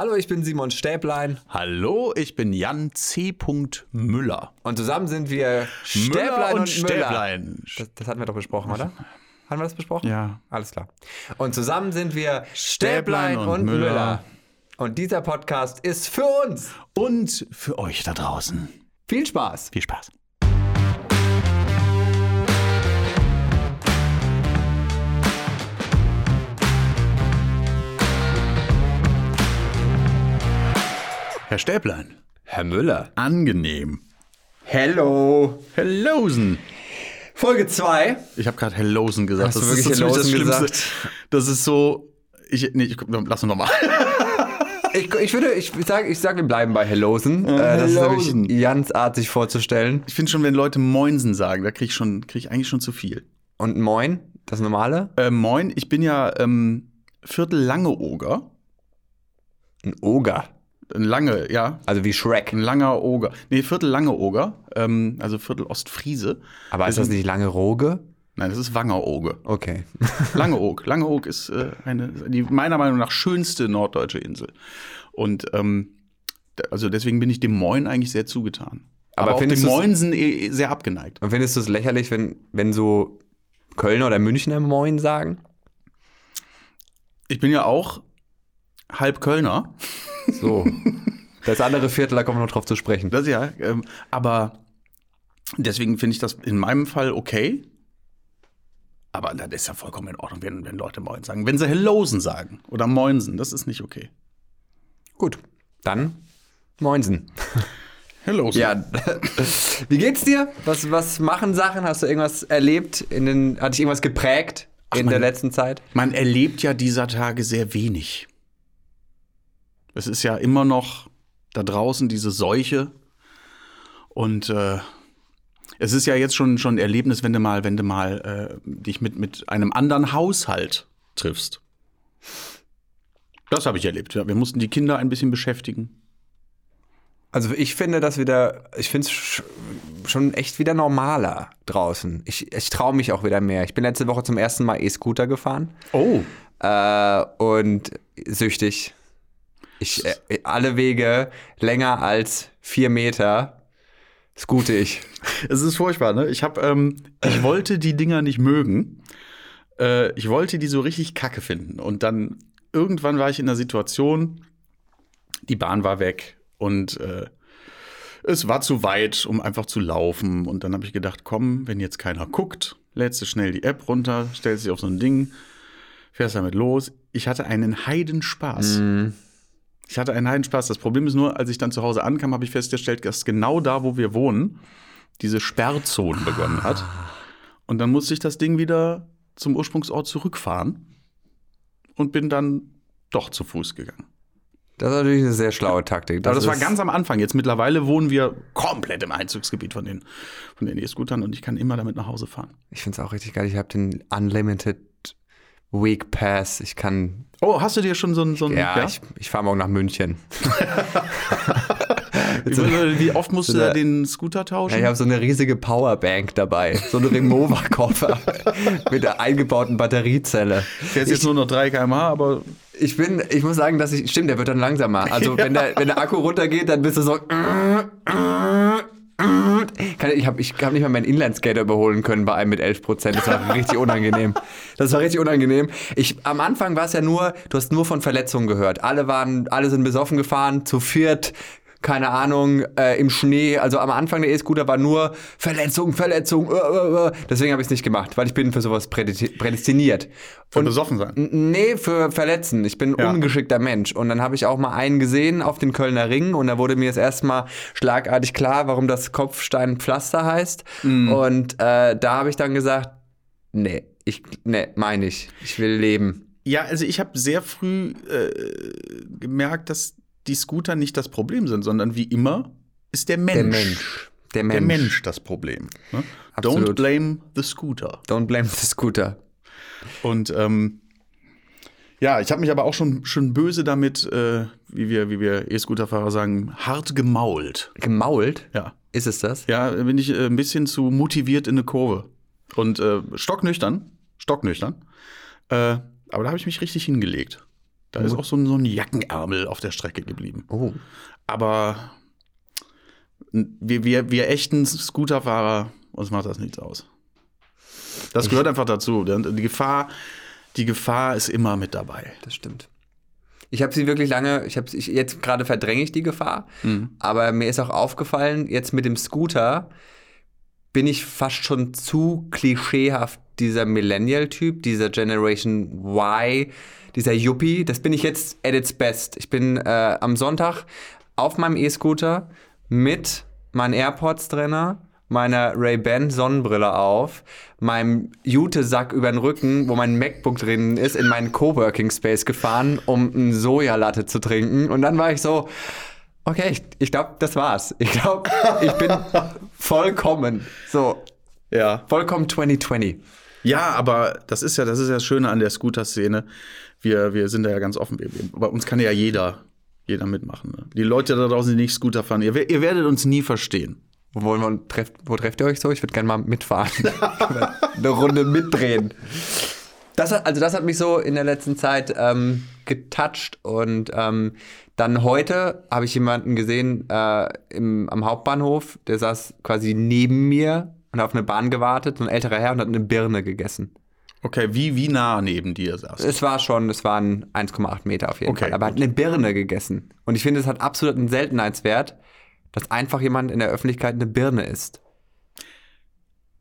Hallo, ich bin Simon Stäblein Hallo, ich bin Jan C. Müller. und zusammen sind wir Stäblein und, und Stäblein. Müller. Das, das hatten wir doch besprochen, oder? Haben wir das besprochen? Ja. Alles klar. Und zusammen sind wir Stäblein, Stäblein und, und Müller. Müller. Und dieser Podcast ist für uns. Und für euch da draußen. Viel Spaß. Viel Spaß. Herr Stäblein, Herr Müller. angenehm. Hello. Hellosen. Folge 2. Ich habe gerade Hellosen gesagt. Hast du das wirklich ist so ziemlich das Hellosen Schlimmste. Das ist so. Ich, nee, ich, lass uns nochmal. Ich, ich würde, ich sage, ich sag, wir bleiben bei Hellosen. Äh, das ist Hellosen. nämlich ganz artig vorzustellen. Ich finde schon, wenn Leute Moinsen sagen, da kriege ich, schon- krieg ich eigentlich schon zu viel. Und Moin, das normale. Äh, moin, ich bin ja ähm, Viertel lange Oger. Ein Oger. Ein lange, ja. Also wie Shrek. Ein langer Oger. Nee, Viertel lange Oger. Ähm, also Viertel Ostfriese. Aber ist das nicht lange Roge? Nein, das ist Wangeroge. Okay. Langeoog. Langeoog ist äh, eine, die meiner Meinung nach schönste norddeutsche Insel. Und ähm, also deswegen bin ich dem Moin eigentlich sehr zugetan. Aber Aber, auch dem Moinsen eh, eh sehr abgeneigt. Und findest du es lächerlich, wenn, wenn so Kölner oder Münchner Moin sagen? Ich bin ja auch halb Kölner. So. Das andere Viertel, da kommen wir noch drauf zu sprechen. Das ja, ähm, aber deswegen finde ich das in meinem Fall okay. Aber das ist ja vollkommen in Ordnung, wenn, wenn Leute Moin sagen. Wenn sie Hellosen sagen oder Moinsen, das ist nicht okay. Gut. Dann Moinsen. Hellosen. Ja. Wie geht's dir? Was, was machen Sachen? Hast du irgendwas erlebt? In den, hat dich irgendwas geprägt in der mein- letzten Zeit? Man erlebt ja dieser Tage sehr wenig. Es ist ja immer noch da draußen diese Seuche. Und äh, es ist ja jetzt schon, schon ein Erlebnis, wenn du mal, wenn du mal äh, dich mit, mit einem anderen Haushalt triffst. Das habe ich erlebt. Ja, wir mussten die Kinder ein bisschen beschäftigen. Also ich finde das wieder, ich finde es sch schon echt wieder normaler draußen. Ich, ich traue mich auch wieder mehr. Ich bin letzte Woche zum ersten Mal E-Scooter gefahren. Oh. Äh, und süchtig. Ich, äh, alle Wege länger als vier Meter scoote ich. Es ist furchtbar, ne? Ich habe, ähm, ich wollte die Dinger nicht mögen. Äh, ich wollte die so richtig kacke finden. Und dann irgendwann war ich in der Situation, die Bahn war weg und äh, es war zu weit, um einfach zu laufen. Und dann habe ich gedacht, komm, wenn jetzt keiner guckt, lädst du schnell die App runter, stellst dich auf so ein Ding, fährst damit los. Ich hatte einen Heidenspaß. Ich hatte einen Heidenspaß. Das Problem ist nur, als ich dann zu Hause ankam, habe ich festgestellt, dass genau da, wo wir wohnen, diese Sperrzone begonnen hat. Und dann musste ich das Ding wieder zum Ursprungsort zurückfahren und bin dann doch zu Fuß gegangen. Das ist natürlich eine sehr schlaue Taktik. Aber das war ganz am Anfang. Jetzt mittlerweile wohnen wir komplett im Einzugsgebiet von den von den E-Scootern und ich kann immer damit nach Hause fahren. Ich finde es auch richtig geil. Ich habe den Unlimited Week Pass. Ich kann. Oh, hast du dir schon so ein so ein Ja, ich, ich fahre morgen nach München. wie, oft musst du so da eine- den Scooter Ja, tauschen? ich habe so eine riesige Powerbank dabei. So einen Remover-Koffer mit der eingebauten Batteriezelle. Fährst jetzt nur noch 3 km/h, aber Ich bin, ich muss sagen, dass ich, stimmt, der wird dann langsamer. Also wenn, der, wenn der Akku runtergeht, dann bist du so. Ich habe ich hab nicht mal meinen Inlineskater überholen können bei einem mit 11 Prozent. Das war richtig unangenehm. Das war richtig unangenehm. Ich, am Anfang war es ja nur, du hast nur von Verletzungen gehört. Alle waren, alle sind besoffen gefahren, zu viert, keine Ahnung, äh, im Schnee. Also am Anfang der E-Scooter war nur Verletzung, Verletzung. Äh, äh, äh. Deswegen habe ich es nicht gemacht, weil ich bin für sowas prädesti- prädestiniert. für besoffen sein. Nee, für Verletzen. Ich bin ein Ja. ungeschickter Mensch. Und dann habe ich auch mal einen gesehen auf den Kölner Ring und da wurde mir jetzt erstmal schlagartig klar, warum das Kopfsteinpflaster heißt. Und äh, da habe ich dann gesagt, nee, ich, nee, meine ich. Ich will leben. Ja, also ich habe sehr früh äh, gemerkt, dass die Scooter nicht das Problem sind, sondern wie immer ist der Mensch. Der Mensch. Der Mensch. Der Mensch das Problem. Ne? Don't blame the scooter. Don't blame the scooter. Und ähm, ja, ich habe mich aber auch schon, schon böse damit, äh, wie wir, wie wir E-Scooter-Fahrer sagen, hart gemault. Gemault? Ja. Ist es das? Ja, bin ich äh, ein bisschen zu motiviert in eine Kurve. Und äh, stocknüchtern, stocknüchtern. Äh, aber da habe ich mich richtig hingelegt. Da ist auch so ein, so ein Jackenärmel auf der Strecke geblieben. Oh. Aber wir, wir, wir echten Scooterfahrer, uns macht das nichts aus. Das gehört einfach dazu. Die Gefahr, die Gefahr ist immer mit dabei. Das stimmt. Ich habe sie wirklich lange, ich habe ich, jetzt gerade verdränge ich die Gefahr, aber mir ist auch aufgefallen, jetzt mit dem Scooter bin ich fast schon zu klischeehaft dieser Millennial-Typ, dieser Generation Y, dieser Yuppie. Das bin ich jetzt at its best. Ich bin äh, am Sonntag auf meinem E-Scooter mit meinen AirPods drinne, meiner Ray-Ban Sonnenbrille auf, meinem Jute-Sack über den Rücken, wo mein MacBook drin ist, in meinen Coworking Space gefahren, um einen Sojalatte zu trinken. Und dann war ich so, okay, ich, ich glaube, das war's. Ich glaube, ich bin vollkommen, so, Ja. vollkommen 2020. Ja, aber das ist ja das ist ja das Schöne an der Scooter-Szene. Wir, wir sind da ja ganz offen. Bei uns kann ja jeder, jeder mitmachen. Ne? Die Leute da draußen, die nicht Scooter fahren, ihr, ihr werdet uns nie verstehen. Wo, wollen wir, trefft, wo trefft ihr euch so? Ich würde gerne mal mitfahren. Eine Runde mitdrehen. Das hat, also das hat mich so in der letzten Zeit ähm, getoucht und ähm, dann heute habe ich jemanden gesehen äh, im, am Hauptbahnhof, der saß quasi neben mir und hat auf eine Bahn gewartet, so ein älterer Herr und hat eine Birne gegessen. Okay, wie, wie nah neben dir saß. Es war schon, es waren 1,8 Meter auf jeden Okay, Fall, aber er hat gut. eine Birne gegessen. Und ich finde, es hat absolut einen Seltenheitswert, dass einfach jemand in der Öffentlichkeit eine Birne isst.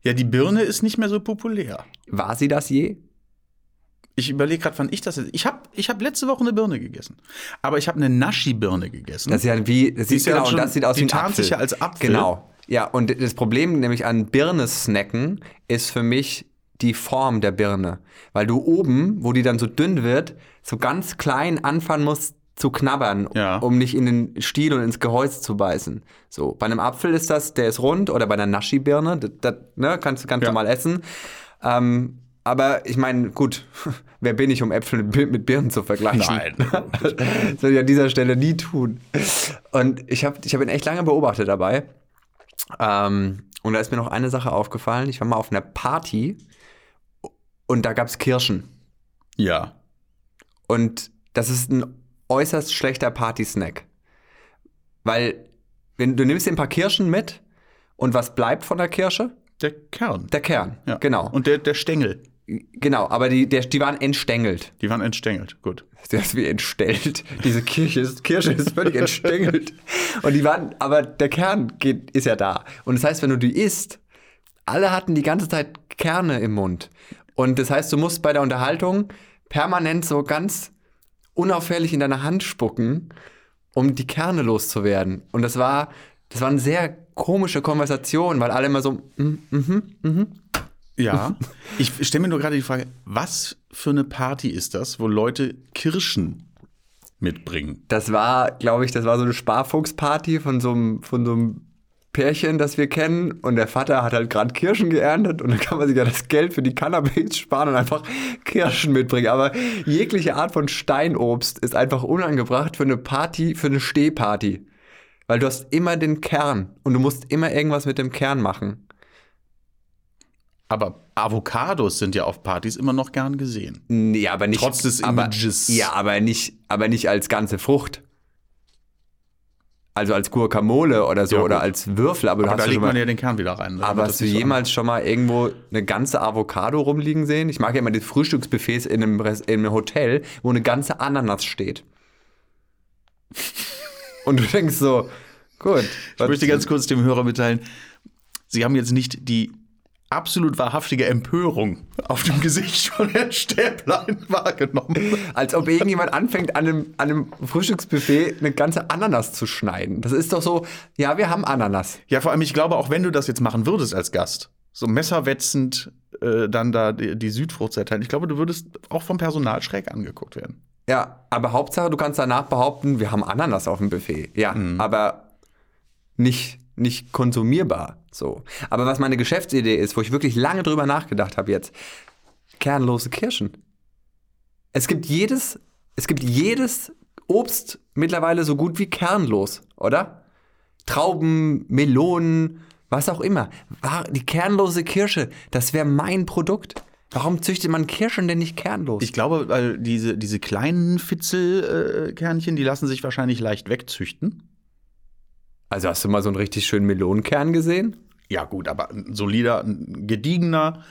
Ja, die Birne ist nicht mehr so populär. War sie das je? Ich überlege gerade, wann ich das jetzt. Ich habe ich hab letzte Woche eine Birne gegessen. Aber ich habe eine Naschi-Birne gegessen. Das ist ja wie, das, sieht, ist ja genau, schon- das sieht aus wie ein tarnt Apfel. sich ja als Apfel. Genau. Ja, und das Problem nämlich an Birne-Snacken ist für mich die Form der Birne. Weil du oben, wo die dann so dünn wird, so ganz klein anfangen musst zu knabbern, Ja. um nicht in den Stiel und ins Gehäuse zu beißen. So, bei einem Apfel ist das, der ist rund, oder bei einer Naschi-Birne, das, das ne, kannst du ganz Ja. normal essen. Ähm, aber ich meine, gut, wer bin ich, um Äpfel mit Birnen zu vergleichen? Nein. Das würde ich an dieser Stelle nie tun. Und ich habe ich hab ihn echt lange beobachtet dabei. Ähm, und da ist mir noch eine Sache aufgefallen. Ich war mal auf einer Party und da gab es Kirschen. Ja. Und das ist ein äußerst schlechter Party-Snack. Weil wenn, du nimmst dir ein paar Kirschen mit und was bleibt von der Kirsche? Der Kern. Der Kern. ja. Genau. Und der, der Stängel. genau, aber die, der, die waren entstängelt. Die waren entstängelt. Gut. Das ist wie entstellt. Diese Kirche ist, Kirsche ist völlig entstängelt. Und die waren, aber der Kern geht, ist ja da. Und das heißt, wenn du die isst, alle hatten die ganze Zeit Kerne im Mund. Und das heißt, du musst bei der Unterhaltung permanent so ganz unauffällig in deine Hand spucken, um die Kerne loszuwerden. Und das war, das war eine sehr komische Konversation, weil alle immer so, mm, mhm, Ja. ich stelle mir nur gerade die Frage, was für eine Party ist das, wo Leute Kirschen mitbringen? Das war, glaube ich, das war so eine Sparfuchsparty von so einem, von so einem Pärchen, das wir kennen. Und der Vater hat halt gerade Kirschen geerntet und dann kann man sich ja das Geld für die Cannabis sparen und einfach Kirschen mitbringen. Aber jegliche Art von Steinobst ist einfach unangebracht für eine Party, für eine Stehparty. Weil du hast immer den Kern und du musst immer irgendwas mit dem Kern machen. Aber Avocados sind ja auf Partys immer noch gern gesehen. Nee, aber nicht. Trotz des aber, Images. Ja, aber nicht, aber nicht als ganze Frucht. Also als Guacamole oder so Ja, oder als Würfel. Aber, du Aber hast da legt mal, man ja den Kern wieder rein. ne, aber hast du nicht so jemals schon mal irgendwo eine ganze Avocado rumliegen sehen? Ich mag ja immer die Frühstücksbuffets in einem, in einem Hotel, wo eine ganze Ananas steht. Und du denkst so, gut. Ich möchte ganz kurz dem Hörer mitteilen, Sie haben jetzt nicht die absolut wahrhaftige Empörung auf dem Gesicht von Herrn Stäblein wahrgenommen. Als ob irgendjemand anfängt, an einem, an einem Frühstücksbuffet eine ganze Ananas zu schneiden. Das ist doch so, ja, wir haben Ananas. Ja, vor allem, ich glaube, auch wenn du das jetzt machen würdest als Gast, so messerwetzend äh, dann da die, die Südfrucht zerteilen, ich glaube, du würdest auch vom Personal schräg angeguckt werden. Ja, aber Hauptsache, du kannst danach behaupten, wir haben Ananas auf dem Buffet. Ja, aber nicht, nicht konsumierbar. So. Aber was meine Geschäftsidee ist, wo ich wirklich lange drüber nachgedacht habe jetzt, kernlose Kirschen. Es gibt jedes, es gibt jedes Obst mittlerweile so gut wie kernlos, oder? Trauben, Melonen, was auch immer. Die kernlose Kirsche, das wäre mein Produkt. Warum züchtet man Kirschen denn nicht kernlos? Ich glaube, weil diese, diese kleinen Fitzelkernchen, die lassen sich wahrscheinlich leicht wegzüchten. Also hast du mal so einen richtig schönen Melonenkern gesehen? Ja, gut, aber ein solider, ein gediegener,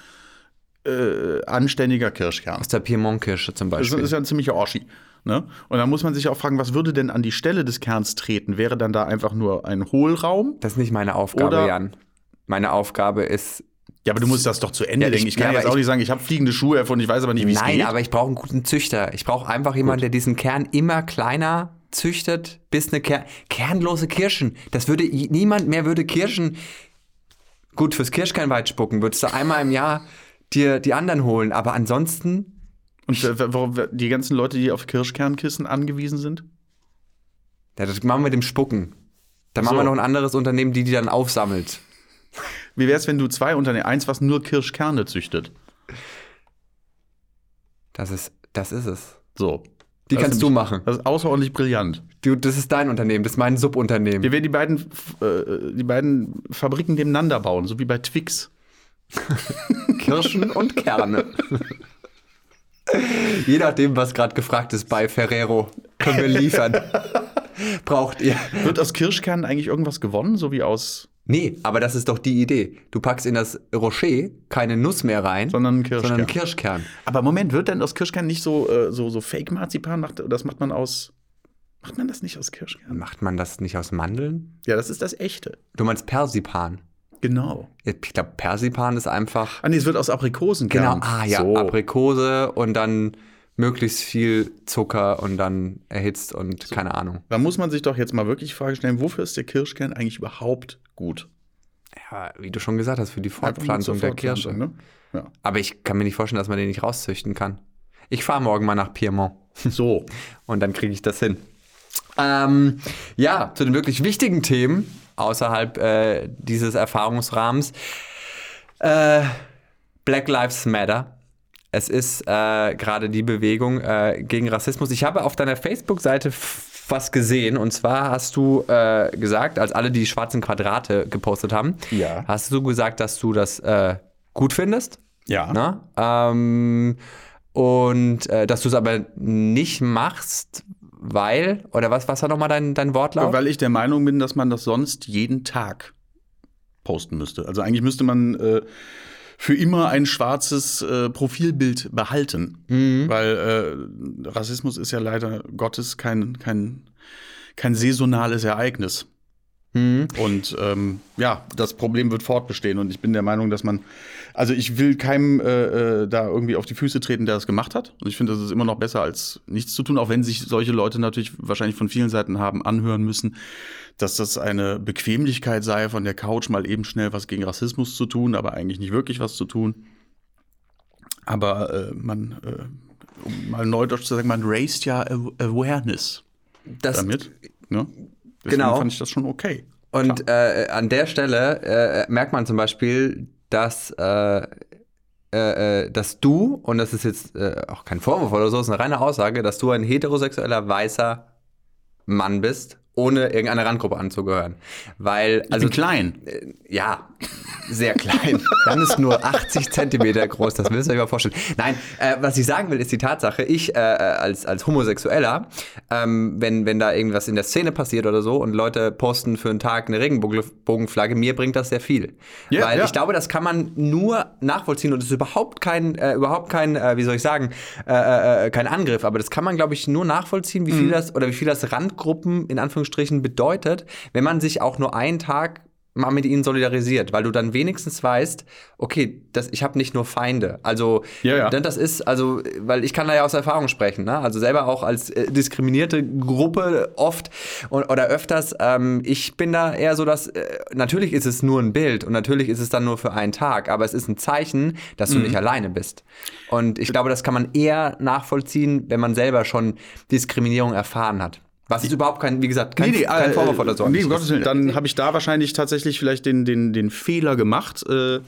äh, anständiger Kirschkern. Aus der Piemont-Kirsche zum Das Beispiel. ist ja ein ziemlicher Oschi. Ne? Und dann muss man sich auch fragen, was würde denn an die Stelle des Kerns treten? Wäre dann da einfach nur ein Hohlraum? Das ist nicht meine Aufgabe, Oder- Jan. Meine Aufgabe ist. Ja, aber du musst das doch zu Ende Ja, denken. Ich kann ja, jetzt auch ich- nicht sagen, ich habe fliegende Schuhe erfunden, ich weiß aber nicht, wie es Nein, geht. aber ich brauche einen guten Züchter. Ich brauche einfach jemanden, der diesen Kern immer kleiner züchtet, bis eine Ker kernlose Kirschen. Das würde niemand mehr würde Kirschen. Gut, fürs Kirschkernweit spucken würdest du einmal im Jahr dir die anderen holen, aber ansonsten Und äh, warum die ganzen Leute, die auf Kirschkernkissen angewiesen sind? Ja, das machen wir mit dem Spucken. Dann machen So. wir noch ein anderes Unternehmen, die die dann aufsammelt. Wie wäre es, wenn du zwei Unternehmen, eins, was nur Kirschkerne züchtet? Das ist, das ist es. So. Die Das kannst du machen. Das ist außerordentlich brillant. Du, das ist dein Unternehmen, das ist mein Subunternehmen. Wir werden die beiden, äh, die beiden Fabriken nebeneinander bauen, so wie bei Twix. Kirschen und Kerne. Je nachdem, was gerade gefragt ist bei Ferrero, können wir liefern. Braucht ihr. Wird aus Kirschkernen eigentlich irgendwas gewonnen, so wie aus, Nee, aber das ist doch die Idee. Du packst in das Rocher keine Nuss mehr rein, sondern einen Kirschkern? sondern einen Kirschkern. Aber Moment, wird denn aus Kirschkern nicht so, äh, so, so Fake-Marzipan? Macht, das macht man aus. Macht man das nicht aus Kirschkern? Macht man das nicht aus Mandeln? Ja, das ist das echte. Du meinst Persipan. Genau. Ich glaube, Persipan ist einfach. Ah, nee, es wird aus Aprikosenkern. Genau, ah ja, so. Aprikose und dann möglichst viel Zucker und dann erhitzt und keine Ahnung. Da muss man sich doch jetzt mal wirklich die Frage stellen, wofür ist der Kirschkern eigentlich überhaupt gut? Ja, wie du schon gesagt hast, für die Fortpflanzung der Kirsche. Ne? Ja. Aber ich kann mir nicht vorstellen, dass man den nicht rauszüchten kann. Ich fahre morgen mal nach Piemont So. und dann kriege ich das hin. Ähm, ja, zu den wirklich wichtigen Themen außerhalb äh, dieses Erfahrungsrahmens. Äh, Black Lives Matter. Es ist äh, gerade die Bewegung äh, gegen Rassismus. Ich habe auf deiner Facebook-Seite was gesehen und zwar hast du äh, gesagt, als alle die schwarzen Quadrate gepostet haben, Ja. hast du gesagt, dass du das äh, gut findest. Ja. Ähm, und äh, dass du es aber nicht machst, weil, oder was, was war nochmal dein, dein Wortlaut? Weil ich der Meinung bin, dass man das sonst jeden Tag posten müsste. Also eigentlich müsste man äh, für immer ein schwarzes äh, Profilbild behalten. Weil äh, Rassismus ist ja leider Gottes kein, kein, kein saisonales Ereignis. Mhm. Und ähm, ja, das Problem wird fortbestehen. Und ich bin der Meinung, dass man, also ich will keinem äh, äh, da irgendwie auf die Füße treten, der das gemacht hat. Und ich finde, das ist immer noch besser als nichts zu tun, auch wenn sich solche Leute natürlich wahrscheinlich von vielen Seiten haben anhören müssen, dass das eine Bequemlichkeit sei, von der Couch mal eben schnell was gegen Rassismus zu tun, aber eigentlich nicht wirklich was zu tun. Aber äh, man, äh, um mal neudeutsch zu sagen, man raised ja Aw- Awareness das, damit. Ne? Deswegen Genau. fand ich das schon okay. Und äh, an der Stelle äh, merkt man zum Beispiel, dass, äh, äh, äh, dass du, und das ist jetzt äh, auch kein Vorwurf oder so, ist eine reine Aussage, dass du ein heterosexueller weißer Mann bist, ohne irgendeiner Randgruppe anzugehören. Weil, also klein. Äh, ja, sehr klein. Dann ist nur 80 Zentimeter groß, das müsst ihr euch mal vorstellen. Nein, äh, was ich sagen will, ist die Tatsache, ich äh, als, als Homosexueller, ähm, wenn, wenn da irgendwas in der Szene passiert oder so und Leute posten für einen Tag eine Regenbogenflagge, mir bringt das sehr viel. Ja, Weil ja. ich glaube, das kann man nur nachvollziehen und es ist überhaupt kein, äh, überhaupt kein, äh, wie soll ich sagen, äh, kein Angriff, aber das kann man, glaube ich, nur nachvollziehen, wie viel Mhm. das oder wie viel das Randgruppen in Anführungsstrichen bedeutet, wenn man sich auch nur einen Tag mal mit ihnen solidarisiert, weil du dann wenigstens weißt, okay, das, ich habe nicht nur Feinde. Also Ja, ja. denn das ist, also, weil ich kann da ja aus Erfahrung sprechen, ne? Also selber auch als äh, diskriminierte Gruppe oft und, oder öfters, ähm, ich bin da eher so, dass äh, natürlich ist es nur ein Bild und natürlich ist es dann nur für einen Tag, aber es ist ein Zeichen, dass Mhm. du nicht alleine bist. Und ich glaube, das kann man eher nachvollziehen, wenn man selber schon Diskriminierung erfahren hat. Was ist überhaupt kein, wie gesagt, kein, kein äh, Vorwurf oder so. Nee, um Gottes Willen. Dann habe ich da wahrscheinlich tatsächlich vielleicht den, den, den Fehler gemacht, äh,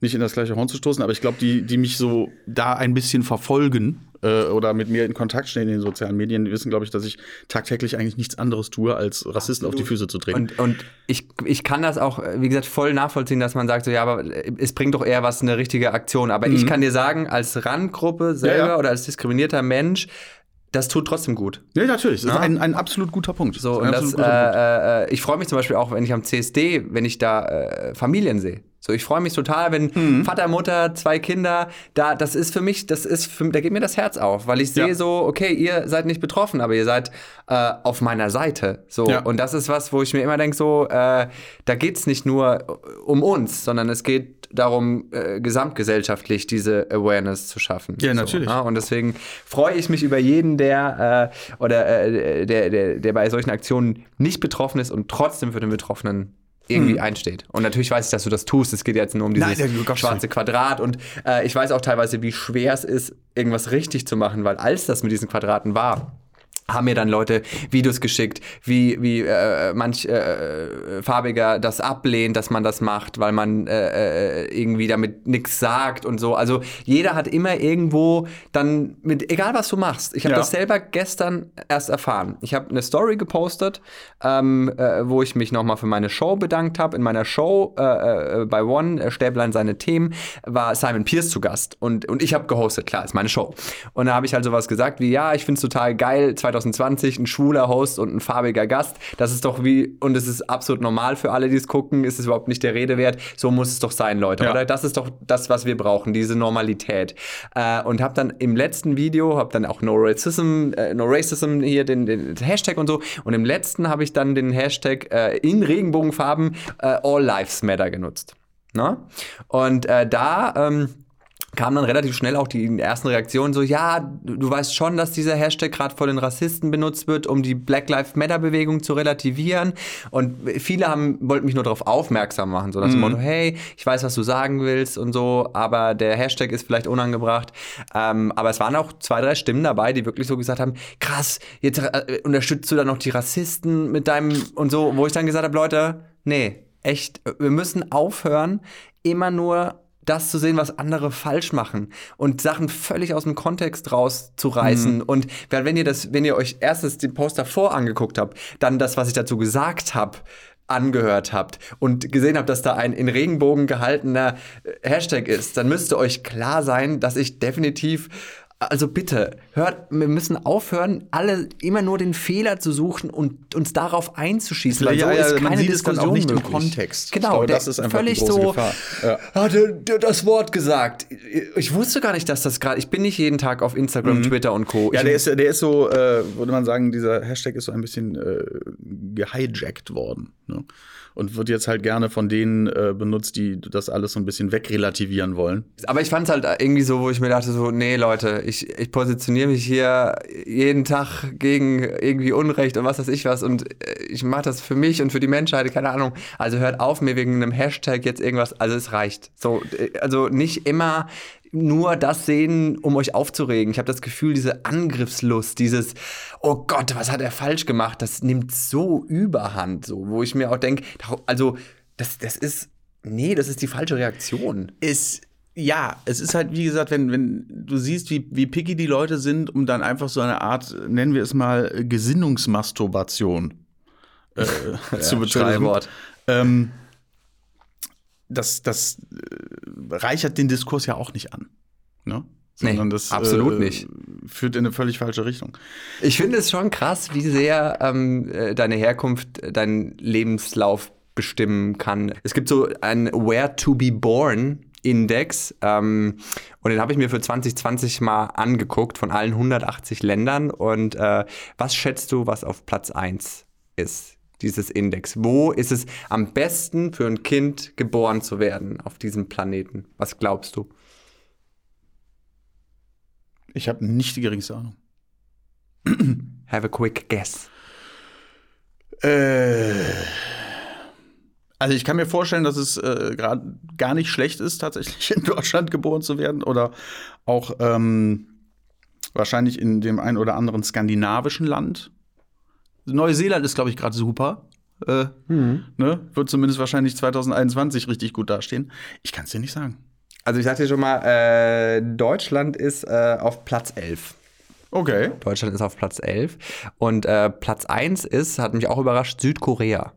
nicht in das gleiche Horn zu stoßen, aber ich glaube, die, die mich so da ein bisschen verfolgen äh, oder mit mir in Kontakt stehen in den sozialen Medien, die wissen, glaube ich, dass ich tagtäglich eigentlich nichts anderes tue, als Rassisten Absolut. auf die Füße zu treten. Und, und ich, ich kann das auch, wie gesagt, voll nachvollziehen, dass man sagt, so ja, aber es bringt doch eher was, eine richtige Aktion. Aber mhm. ich kann dir sagen, als Randgruppe selber ja, ja. oder als diskriminierter Mensch, das tut trotzdem gut. Ja, natürlich. Das ja? ist ein, ein absolut guter Punkt. So, und das, äh, äh, ich freue mich zum Beispiel auch, wenn ich am CSD, wenn ich da äh, Familien sehe. So, ich freue mich total, wenn mhm. Vater, Mutter, zwei Kinder, da, das ist für mich, das ist, für, da geht mir das Herz auf, weil ich sehe ja. so, okay, ihr seid nicht betroffen, aber ihr seid äh, auf meiner Seite. So, ja. und das ist was, wo ich mir immer denke, so, äh, da geht es nicht nur um uns, sondern es geht darum, äh, gesamtgesellschaftlich diese Awareness zu schaffen. Ja, natürlich. So, ja? Und deswegen freue ich mich über jeden, der äh, oder äh, der, der, der bei solchen Aktionen nicht betroffen ist und trotzdem für den Betroffenen irgendwie mhm. einsteht. Und natürlich weiß ich, dass du das tust. Es geht jetzt nur um dieses Nein, schwarze Quadrat. Und äh, ich weiß auch teilweise, wie schwer es ist, irgendwas richtig zu machen, weil als das mit diesen Quadraten war, haben mir dann Leute Videos geschickt, wie, wie äh, manch äh, farbiger das ablehnt, dass man das macht, weil man äh, äh irgendwie damit nichts sagt und so. Also jeder hat immer irgendwo dann mit, egal was du machst. Ich habe ja. das selber gestern erst erfahren. Ich habe eine Story gepostet, ähm, äh, wo ich mich nochmal für meine Show bedankt habe. In meiner Show äh, bei One, Stäblein seine Themen, war Simon Pierce zu Gast. Und, und ich habe gehostet, klar, ist meine Show. Und da habe ich halt sowas gesagt wie, ja, ich finde es total geil, 2020 ein schwuler Host und ein farbiger Gast. Das ist doch wie, und es ist absolut normal für alle, die es gucken, ist es überhaupt nicht der Rede wert. So muss es doch sein, Leute, ja. oder? Das ist doch das, was wir brauchen, diese Normalität. Äh, und habe dann im letzten Video, habe dann auch No Racism, äh, No Racism hier, den, den, Hashtag und so. Und im letzten habe ich dann den Hashtag äh, in Regenbogenfarben äh, All Lives Matter genutzt. Na? Und äh, da ähm, kam dann relativ schnell auch die ersten Reaktionen so, ja, du weißt schon, dass dieser Hashtag gerade von den Rassisten benutzt wird, um die Black Lives Matter Bewegung zu relativieren. Und viele haben, wollten mich nur darauf aufmerksam machen, so dass mhm. Motto, hey, ich weiß, was du sagen willst und so, aber der Hashtag ist vielleicht unangebracht. Ähm, aber es waren auch zwei, drei Stimmen dabei, die wirklich so gesagt haben, krass, jetzt äh, unterstützt du dann noch die Rassisten mit deinem und so, wo ich dann gesagt habe, Leute, nee, echt, wir müssen aufhören, immer nur das zu sehen, was andere falsch machen und Sachen völlig aus dem Kontext rauszureißen. Mhm. Und wenn ihr das, wenn ihr euch erstens den Post davor angeguckt habt, dann das, was ich dazu gesagt habe, angehört habt und gesehen habt, dass da ein in Regenbogen gehaltener Hashtag ist, dann müsste euch klar sein, dass ich definitiv also bitte, hört, wir müssen aufhören, alle immer nur den Fehler zu suchen und uns darauf einzuschießen. Weil ja, so ja, ist keine Diskussion nicht möglich. im Kontext. Genau, glaube, das ist einfach völlig so. Ja. Hat er das Wort gesagt? Ich wusste gar nicht, dass das gerade. Ich bin nicht jeden Tag auf Instagram, mhm. Twitter und Co. Ja, der ist, der ist so, äh, würde man sagen, dieser Hashtag ist so ein bisschen äh, gehijackt worden. Ne? Und wird jetzt halt gerne von denen äh, benutzt, die das alles so ein bisschen wegrelativieren wollen. Aber ich fand es halt irgendwie so, wo ich mir dachte, so, nee, Leute, ich, ich positioniere mich hier jeden Tag gegen irgendwie Unrecht und was weiß ich was und äh, ich mache das für mich und für die Menschheit, keine Ahnung. Also hört auf, mir wegen einem Hashtag jetzt irgendwas, also es reicht. So, äh, also nicht immer nur das sehen, um euch aufzuregen. Ich habe das Gefühl, diese Angriffslust, dieses, oh Gott, was hat er falsch gemacht, das nimmt so überhand, so, wo ich mir auch denke, also, das, das ist, nee, das ist die falsche Reaktion. Ist, ja, es ist halt, wie gesagt, wenn, wenn du siehst, wie, wie picky die Leute sind, um dann einfach so eine Art, nennen wir es mal, Gesinnungsmasturbation äh, ja, zu betreiben. Wort. Ähm, das, das äh, reichert den Diskurs ja auch nicht an. Ne? Sondern nee, das absolut äh, nicht. führt in eine völlig falsche Richtung. Ich finde es schon krass, wie sehr ähm, äh, deine Herkunft deinen Lebenslauf bestimmen kann. Es gibt so ein Where to be Born Index ähm, und den habe ich mir für 2020 mal angeguckt von allen 180 Ländern und äh, was schätzt du, was auf Platz 1 ist? Dieses Index? Wo ist es am besten für ein Kind geboren zu werden auf diesem Planeten? Was glaubst du? Ich habe nicht die geringste Ahnung. Have a quick guess. Äh, also ich kann mir vorstellen, dass es äh, gerade gar nicht schlecht ist, tatsächlich in Deutschland geboren zu werden oder auch ähm, wahrscheinlich in dem einen oder anderen skandinavischen Land. Neuseeland ist, glaube ich, gerade super. Äh, mhm. ne? Wird zumindest wahrscheinlich 2021 richtig gut dastehen. Ich kann es dir nicht sagen. Also ich sag dir schon mal, äh, Deutschland ist äh, auf Platz 11. Okay. Deutschland ist auf Platz 11. Und äh, Platz 1 ist, hat mich auch überrascht, Südkorea.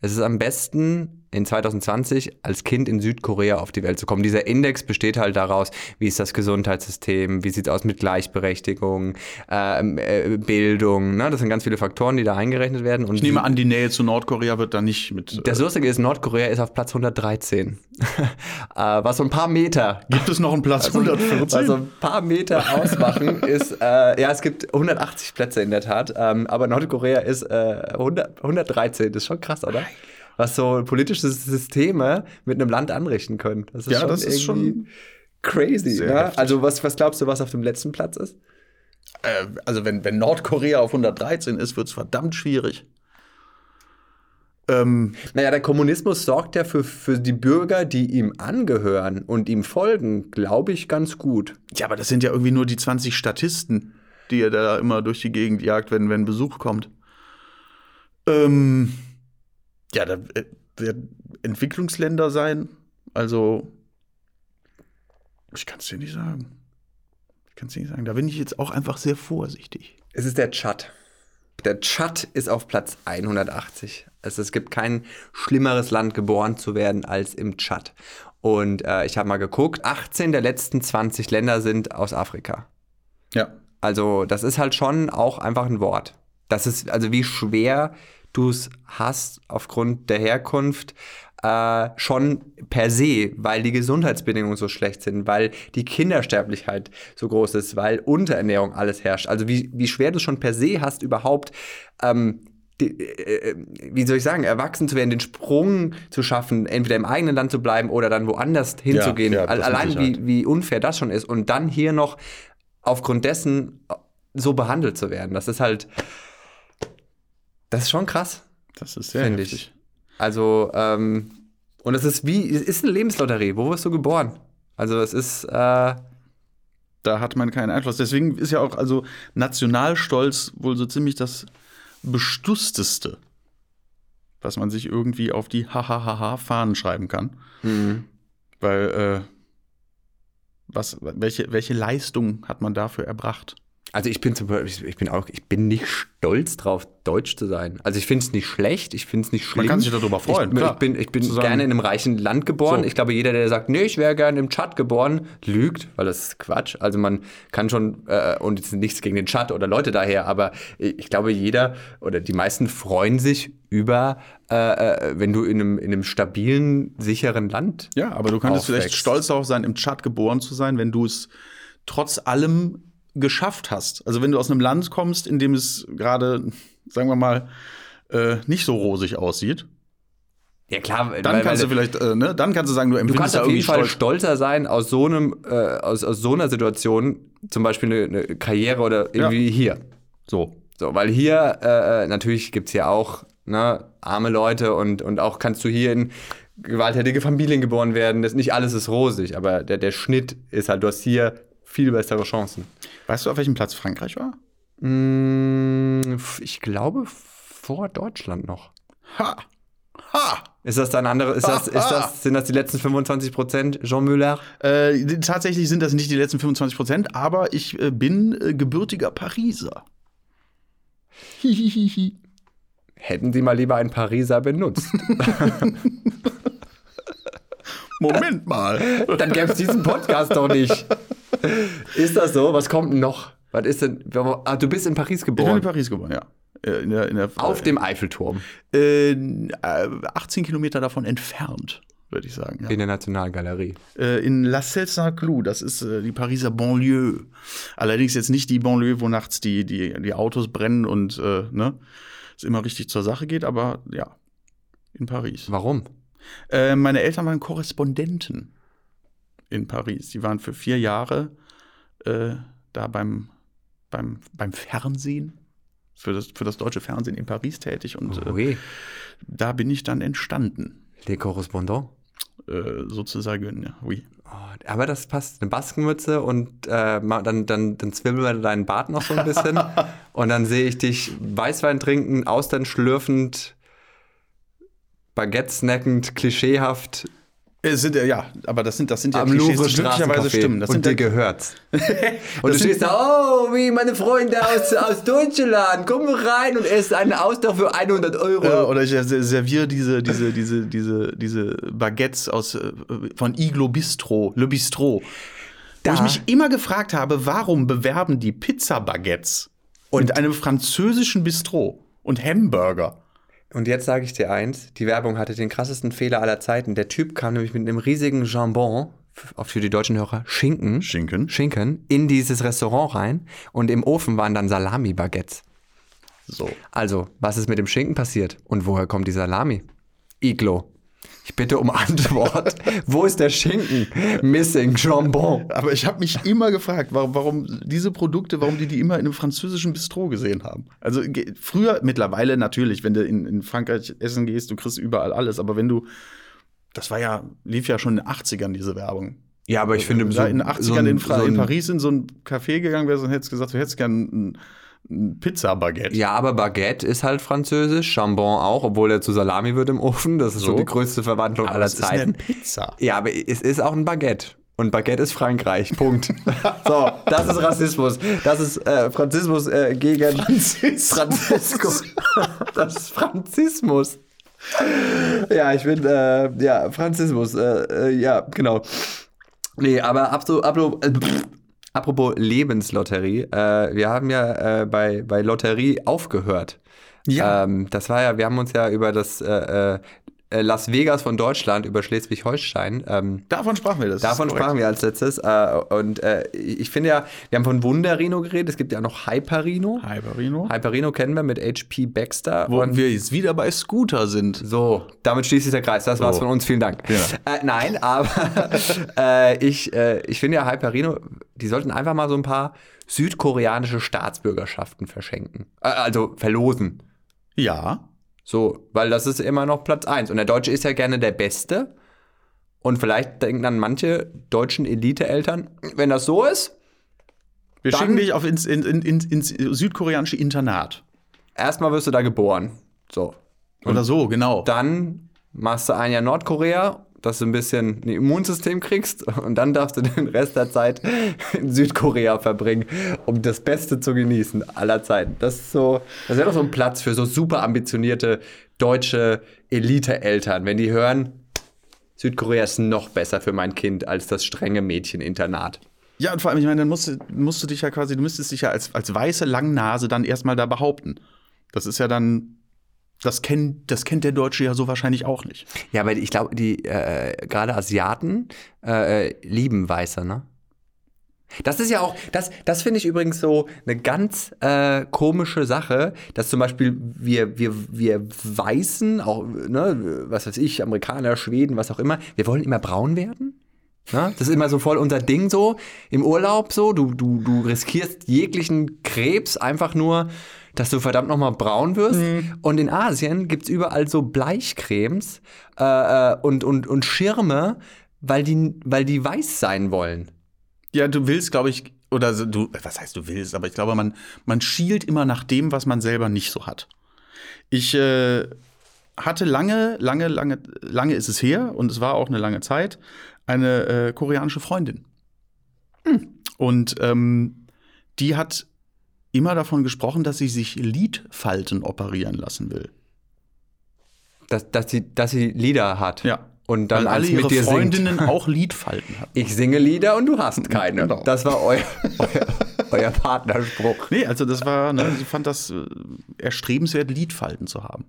Es ist am besten in 2020 als Kind in Südkorea auf die Welt zu kommen. Dieser Index besteht halt daraus, wie ist das Gesundheitssystem, wie sieht es aus mit Gleichberechtigung, ähm, äh, Bildung. Ne? Das sind ganz viele Faktoren, die da eingerechnet werden. Und Ich nehme an, die Nähe zu Nordkorea wird da nicht mit. das Lustige ist, Nordkorea ist auf Platz 113. äh, was so ein paar Meter gibt es noch einen Platz 114? also ein paar Meter ausmachen ist, äh, ja, es gibt 180 Plätze in der Tat, ähm, aber Nordkorea ist äh, 100, 113. Das ist schon krass, oder? Was so politische Systeme mit einem Land anrichten können. Das ist Ja, schon das ist schon crazy. Ne? Also was, was glaubst du, was auf dem letzten Platz ist? äh, also, wenn, wenn Nordkorea auf 113 ist, wird es verdammt schwierig. Ähm, Naja, der Kommunismus sorgt ja für, für die Bürger, die ihm angehören und ihm folgen, glaube ich, ganz gut. ja, aber das sind ja irgendwie nur die 20 Statisten, die er da immer durch die Gegend jagt, wenn, wenn Besuch kommt. Ähm, ja, da äh, werden Entwicklungsländer sein. Also, ich kann es dir nicht sagen. Ich kann es dir nicht sagen. Da bin ich jetzt auch einfach sehr vorsichtig. Es ist der Tschad. Der Tschad ist auf Platz 180. Also es gibt kein schlimmeres Land geboren zu werden als im Tschad. Und äh, ich habe mal geguckt, 18 der letzten 20 Länder sind aus Afrika. Ja. Also das ist halt schon auch einfach ein Wort. Das ist, also wie schwer du es hast aufgrund der Herkunft, äh, schon per se, weil die Gesundheitsbedingungen so schlecht sind, weil die Kindersterblichkeit so groß ist, weil Unterernährung alles herrscht. Also wie, wie schwer du es schon per se hast, überhaupt, ähm, die, äh, wie soll ich sagen, erwachsen zu werden, den Sprung zu schaffen, entweder im eigenen Land zu bleiben oder dann woanders hinzugehen. ja, mit Allein wie, wie unfair das schon ist. Und dann hier noch aufgrund dessen so behandelt zu werden. Das ist halt, das ist schon krass, Das ist sehr heftig. ich. Also, ähm, und es ist wie, es ist eine Lebenslotterie. Wo wirst du geboren? Also, es ist, äh, Da hat man keinen Einfluss. Deswegen ist ja auch also Nationalstolz wohl so ziemlich das Bestussteste, was man sich irgendwie auf die Hahaha-Fahnen schreiben kann. Weil, äh, was, welche, welche Leistung hat man dafür erbracht? Also ich bin zum Beispiel, ich- bin auch, ich bin nicht stolz drauf, deutsch zu sein. Also ich finde es nicht schlecht, ich finde es nicht schlimm. kann sich darüber freuen, Ich, klar. ich bin, ich bin gerne in einem reichen Land geboren. So. Ich glaube, jeder, der sagt, nee, ich wäre gerne im Tschad geboren, lügt, weil das ist Quatsch. Also man kann schon, äh, und jetzt nichts gegen den Tschad oder Leute daher, aber ich glaube, jeder oder die meisten freuen sich über, äh, äh, wenn du in einem, in einem stabilen, sicheren Land Ja, aber du könntest vielleicht stolz darauf sein, im Tschad geboren zu sein, wenn du es trotz allem geschafft hast. Also wenn du aus einem Land kommst, in dem es gerade, sagen wir mal, äh, nicht so rosig aussieht, Ja klar, dann weil- kannst weil- du vielleicht, äh, ne, dann kannst du sagen, du Du empfindest kannst da auf jeden Fall stolz. stolzer sein aus so einem, äh, aus, aus so einer Situation, zum Beispiel eine, eine Karriere oder irgendwie hier. So. So, weil hier, äh, natürlich gibt es hier auch ne, arme Leute und, und auch kannst du hier in gewalttätige Familien geboren werden. Das, nicht alles ist rosig, aber der, der Schnitt ist halt, du hast hier viel bessere Chancen. Weißt du, auf welchem Platz Frankreich war? Mm, ich glaube vor Deutschland noch. Ha! Ha! Ist das dann andere, ist das, ist das, sind das die letzten 25 Prozent, Jean Müller? Äh, tatsächlich sind das nicht die letzten 25 Prozent, aber ich äh, bin äh, gebürtiger Pariser. Hihihihi. Hätten sie mal lieber einen Pariser benutzt. Moment mal. Dann gäbe es diesen Podcast doch nicht. Ist das so? Was kommt denn noch? Was ist denn? Ah, du bist in Paris Ich bin geboren. in Paris geboren, ja. Äh, In der, in der, Auf dem Eiffelturm. äh, äh, 18 Kilometer davon entfernt, würde ich sagen. Ja. In der Nationalgalerie. Äh, in La Celle-Saint-Cloud, das ist äh, die Pariser Banlieue. Allerdings jetzt nicht die Banlieue, wo nachts die, die, die Autos brennen und äh, ne, es immer richtig zur Sache geht, aber ja, in Paris. Warum? Äh, meine Eltern waren Korrespondenten in Paris. Die waren für vier Jahre äh, da beim, beim, beim Fernsehen, für das, für das deutsche Fernsehen in Paris tätig und äh, Oui. da bin ich dann entstanden, Les Correspondants. äh, sozusagen. Ja, oui. Oh, aber das passt. Eine Baskenmütze und äh, dann, dann, dann zwirbeln wir deinen Bart noch so ein bisschen. und dann sehe ich dich Weißwein trinken, Austern schlürfend, Baguette snackend, klischeehaft Es sind, ja, aber das sind, das sind ja Am Klischees, Louvre die glücklicherweise stimmen. Das und sind dir gehört's. und du stehst da, oh, wie meine Freunde aus, aus Deutschland, komm rein und ess einen Austausch für 100 Euro. Ja, oder ich serviere diese, diese, diese, diese, diese Baguettes aus, äh, von Iglo Bistro, Le Bistro. Wo Da- ich mich immer gefragt habe, warum bewerben die Pizza-Baguettes mit einem französischen Bistro und Hamburger? Und jetzt sage ich dir eins, die Werbung hatte den krassesten Fehler aller Zeiten. Der Typ kam nämlich mit einem riesigen Jambon, f- auch für die deutschen Hörer, Schinken, Schinken. Schinken, in dieses Restaurant rein und im Ofen waren dann Salami-Baguettes. So. Also, was ist mit dem Schinken passiert? Und woher kommt die Salami? Iglo. Ich bitte um Antwort. Wo ist der Schinken? Missing Jambon. Aber ich habe mich immer gefragt, warum, warum diese Produkte, warum die die immer in einem französischen Bistro gesehen haben. Also früher, mittlerweile natürlich, wenn du in, in Frankreich essen gehst, du kriegst überall alles. Aber wenn du, das war ja, lief ja schon in den 80ern, diese Werbung. Ja, aber ich finde, Wenn du da in den 80ern so ein- in, Fra so in Paris in so ein Café gegangen wärst und hättest gesagt, du hättest gern ein Pizza-Baguette. Ja, aber Baguette ist halt französisch, Jambon auch, obwohl er zu Salami wird im Ofen. Das ist so, So. die größte Verwandlung aber aller es ist eine Zeiten. Pizza. Ja, aber es ist auch ein Baguette. Und Baguette ist Frankreich. Punkt. so, das ist Rassismus. Das ist äh, Franzismus äh, gegen Franziskus. das ist Franzismus. Ja, ich bin, äh, ja, Franzismus. Äh, äh, ja, genau. Nee, aber abso, ablo, äh, apropos Lebenslotterie. Äh, wir haben ja äh, bei, bei Lotterie aufgehört. Ja. Ähm, das war ja, wir haben uns ja über das äh, äh, Las Vegas von Deutschland, über Schleswig-Holstein, ähm, Davon sprachen wir das. Davon sprachen wir als letztes. Äh, und äh, ich finde ja, wir haben von Wunderino geredet, es gibt ja noch Hyperino. Hyperino. Hyperino kennen wir mit HP Baxter. Wo und wir jetzt wieder bei Scooter sind. so, damit schließt sich der Kreis. Das war's So. von uns. Vielen Dank. Ja. Äh, nein, aber äh, ich, äh, ich finde ja Hyperino, die sollten einfach mal so ein paar südkoreanische Staatsbürgerschaften verschenken. Äh, also verlosen. Ja. So, weil das ist immer noch Platz eins Und der Deutsche ist ja gerne der Beste. Und vielleicht denken dann manche deutschen Elite-Eltern, wenn das so ist, Wir schicken dich auf ins, in, in, ins, ins südkoreanische Internat. erstmal wirst du da geboren. So. Oder so, genau. Dann machst du ein Jahr Nordkorea, dass du ein bisschen ein Immunsystem kriegst und dann darfst du den Rest der Zeit in Südkorea verbringen, um das Beste zu genießen aller Zeiten. Das ist so, das wäre doch so ein Platz für so super ambitionierte deutsche Elite-Eltern, wenn die hören, Südkorea ist noch besser für mein Kind als das strenge Mädcheninternat. Ja, und vor allem, ich meine, dann musst, musst du dich ja quasi, du müsstest dich ja als, als weiße Langnase dann erstmal da behaupten. Das ist ja dann, das kennt, das kennt der Deutsche ja so wahrscheinlich auch nicht. Ja, weil ich glaube, die äh, gerade Asiaten äh, lieben Weiße, ne? Das ist ja auch, das, das finde ich übrigens so eine ganz äh, komische Sache, dass zum Beispiel wir, wir, wir Weißen, auch, ne, was weiß ich, Amerikaner, Schweden, was auch immer, wir wollen immer braun werden. Ne? Das ist immer so voll unser Ding so, im Urlaub so, du, du, du riskierst jeglichen Krebs einfach nur, dass du verdammt nochmal braun wirst. Und in Asien gibt es überall so Bleichcremes äh, äh, und, und, und Schirme, weil die, weil die weiß sein wollen. Ja, du willst, glaube ich, oder du, was heißt du willst, aber ich glaube, man, man schielt immer nach dem, was man selber nicht so hat. Ich äh, hatte lange, lange, lange, lange ist es her und es war auch eine lange Zeit, eine äh, koreanische Freundin. Und ähm, die hat immer davon gesprochen, dass sie sich Lidfalten operieren lassen will. Dass, dass, sie, dass sie Lieder hat. Ja. Und dann Weil alle ihre dir Freundinnen singt. auch Lidfalten hatten. Ich singe Lieder und du hast keine. Genau. Das war euer, euer, euer Partnerspruch. Nee, also das war, ne, sie fand das äh, erstrebenswert, Lidfalten zu haben.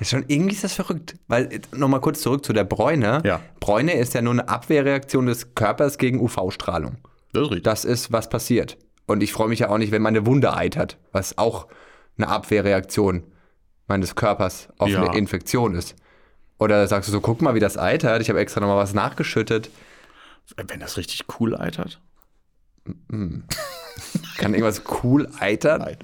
Ist schon, irgendwie ist das verrückt. Weil, nochmal kurz zurück zu der Bräune. Ja. Bräune ist ja nur eine Abwehrreaktion des Körpers gegen UV-Strahlung. Das ist richtig. Das ist, was passiert. Und ich freue mich ja auch nicht, wenn meine Wunde eitert, was auch eine Abwehrreaktion meines Körpers auf Ja. eine Infektion ist. Oder sagst du so, guck mal, wie das eitert. Ich habe extra nochmal was nachgeschüttet. Wenn das richtig cool eitert. Kann irgendwas cool eitern? Nein.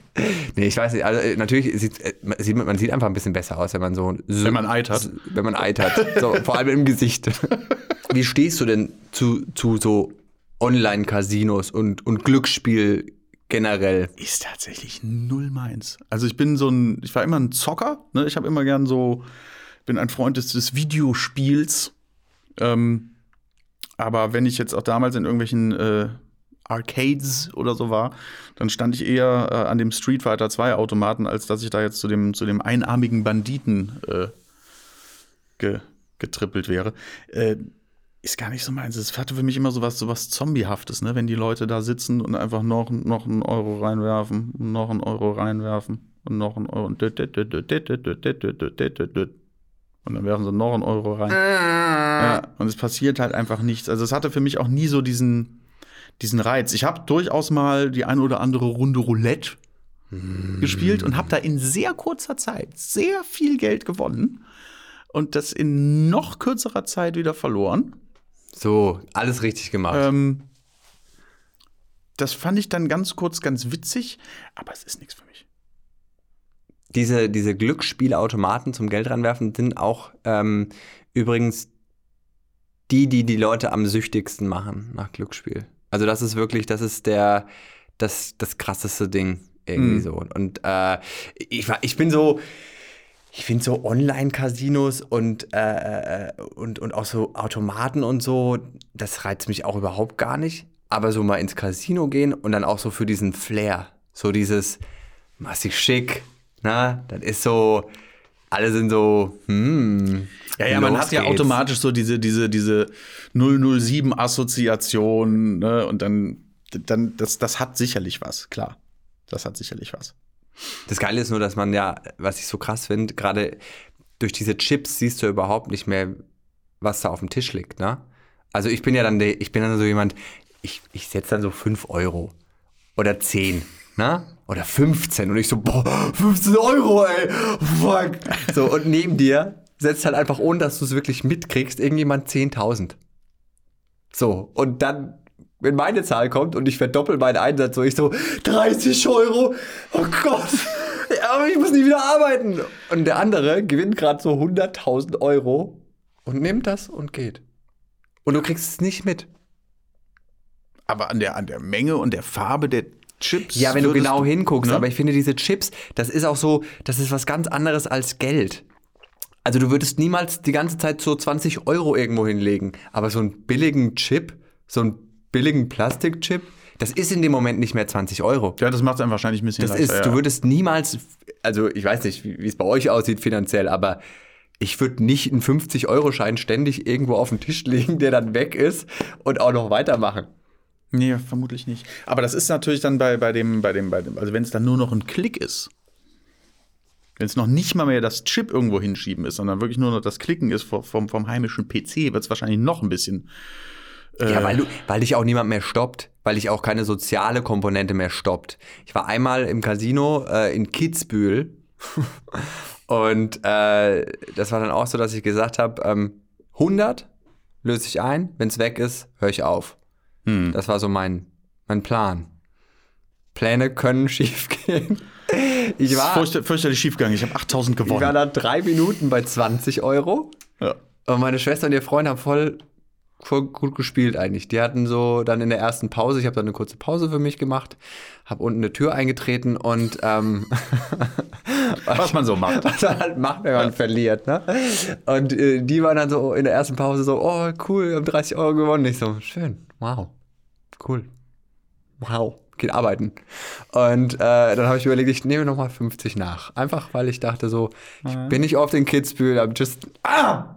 Nee, ich weiß nicht. Also, äh, natürlich sieht, äh, man sieht man sieht einfach ein bisschen besser aus, wenn man so. so Wenn man eitert. Wenn man eitert. So, vor allem im Gesicht. Wie stehst du denn zu, zu so Online-Casinos und, und Glücksspiel generell? Ist tatsächlich null meins. Also ich bin so ein, ich war immer ein Zocker. Ne? Ich habe immer gern so, bin ein Freund des, des Videospiels. Ähm, aber wenn ich jetzt auch damals in irgendwelchen äh, Arcades oder so war, dann stand ich eher äh, an dem Street Fighter 2 Automaten, als dass ich da jetzt zu dem, zu dem einarmigen Banditen äh, ge, getrippelt wäre. Äh, ist gar nicht so meins. Es hatte für mich immer so was, so was Zombiehaftes, ne? wenn die Leute da sitzen und einfach noch, noch einen Euro reinwerfen und noch einen Euro reinwerfen und noch einen Euro. Und dann werfen sie noch einen Euro rein. Ja, und es passiert halt einfach nichts. Also es hatte für mich auch nie so diesen, diesen Reiz. Ich habe durchaus mal die ein oder andere Runde Roulette gespielt und habe da in sehr kurzer Zeit sehr viel Geld gewonnen und das in noch kürzerer Zeit wieder verloren. So, alles richtig gemacht. Ähm, das fand ich dann ganz kurz ganz witzig, aber es ist nichts für mich. diese, diese Glücksspielautomaten zum Geld ranwerfen sind auch ähm, übrigens die, die die Leute am süchtigsten machen nach Glücksspiel. Also das ist wirklich, das ist der, das, das krasseste Ding irgendwie Mhm. so. Und äh, ich, war- ich bin so, ich finde so Online-Casinos und, äh, äh, und, und auch so Automaten und so, das reizt mich auch überhaupt gar nicht. Aber so mal ins Casino gehen und dann auch so für diesen Flair, so dieses massig schick, na, das ist so, alle sind so, hm. Ja, ja, man hat ja geht's. automatisch so diese, diese, diese 007-Assoziation, ne? Und dann, dann das, das hat sicherlich was, klar. Das hat sicherlich was. Das Geile ist nur, dass man ja, was ich so krass finde, gerade durch diese Chips siehst du überhaupt nicht mehr, was da auf dem Tisch liegt, ne? Also ich bin ja dann, ich bin dann so jemand, ich, ich setze dann so 5 Euro oder 10, ne? Oder 15 und ich so, boah, 15 Euro, ey, fuck. So, und neben dir setzt halt einfach, ohne dass du es wirklich mitkriegst, irgendjemand 10.000. So, und dann, wenn meine Zahl kommt und ich verdoppel meinen Einsatz, so ich so, 30 Euro, oh Gott, aber ich muss nie wieder arbeiten. Und der andere gewinnt gerade so 100.000 Euro und nimmt das und geht. Und du kriegst es nicht mit. Aber an der, an der Menge und der Farbe der Chips. Ja, wenn du genau hinguckst, ne? aber ich finde diese Chips, das ist auch so, das ist was ganz anderes als Geld. Also du würdest niemals die ganze Zeit so 20 Euro irgendwo hinlegen, aber so einen billigen Chip, so einen billigen Plastikchip, das ist in dem Moment nicht mehr 20 Euro. Ja, das macht es dann wahrscheinlich ein bisschen Das leichter, ist, du würdest niemals, also ich weiß nicht, wie wie es bei euch aussieht finanziell, aber ich würde nicht einen 50-Euro-Schein ständig irgendwo auf den Tisch legen, der dann weg ist und auch noch weitermachen. Nee, vermutlich nicht. Aber das ist natürlich dann bei, bei, dem, bei, dem, bei dem, also wenn es dann nur noch ein Klick ist, wenn es noch nicht mal mehr das Chip irgendwo hinschieben ist, sondern wirklich nur noch das Klicken ist vom, vom, vom heimischen PC, wird es wahrscheinlich noch ein bisschen. Ja, weil, du, weil dich auch niemand mehr stoppt, weil dich auch keine soziale Komponente mehr stoppt. Ich war einmal im Casino äh, in Kitzbühel und äh, das war dann auch so, dass ich gesagt habe, ähm, 100 löse ich ein, wenn es weg ist, höre ich auf. Hm. Das war so mein, mein Plan. Pläne können schief gehen. Ich Das ist war, fürchter, fürchterlich schiefgegangen. Ich habe 8000 ich war gewonnen. da drei Minuten bei 20 Euro. Ja. Und meine Schwester und ihr Freund haben voll, voll gut gespielt eigentlich. Die hatten so dann in der ersten Pause, ich habe dann eine kurze Pause für mich gemacht, habe unten eine Tür eingetreten und ähm, Was man so macht. was man halt macht, wenn man verliert. Ne? Und äh, die waren dann so in der ersten Pause so, oh cool, wir haben 30 Euro gewonnen. Ich so, schön, wow, cool, wow, geht arbeiten. Und äh, dann habe ich überlegt, ich nehme nochmal 50 nach. Einfach, weil ich dachte so, ich bin nicht oft in Kitzbühel, I'm just, ah,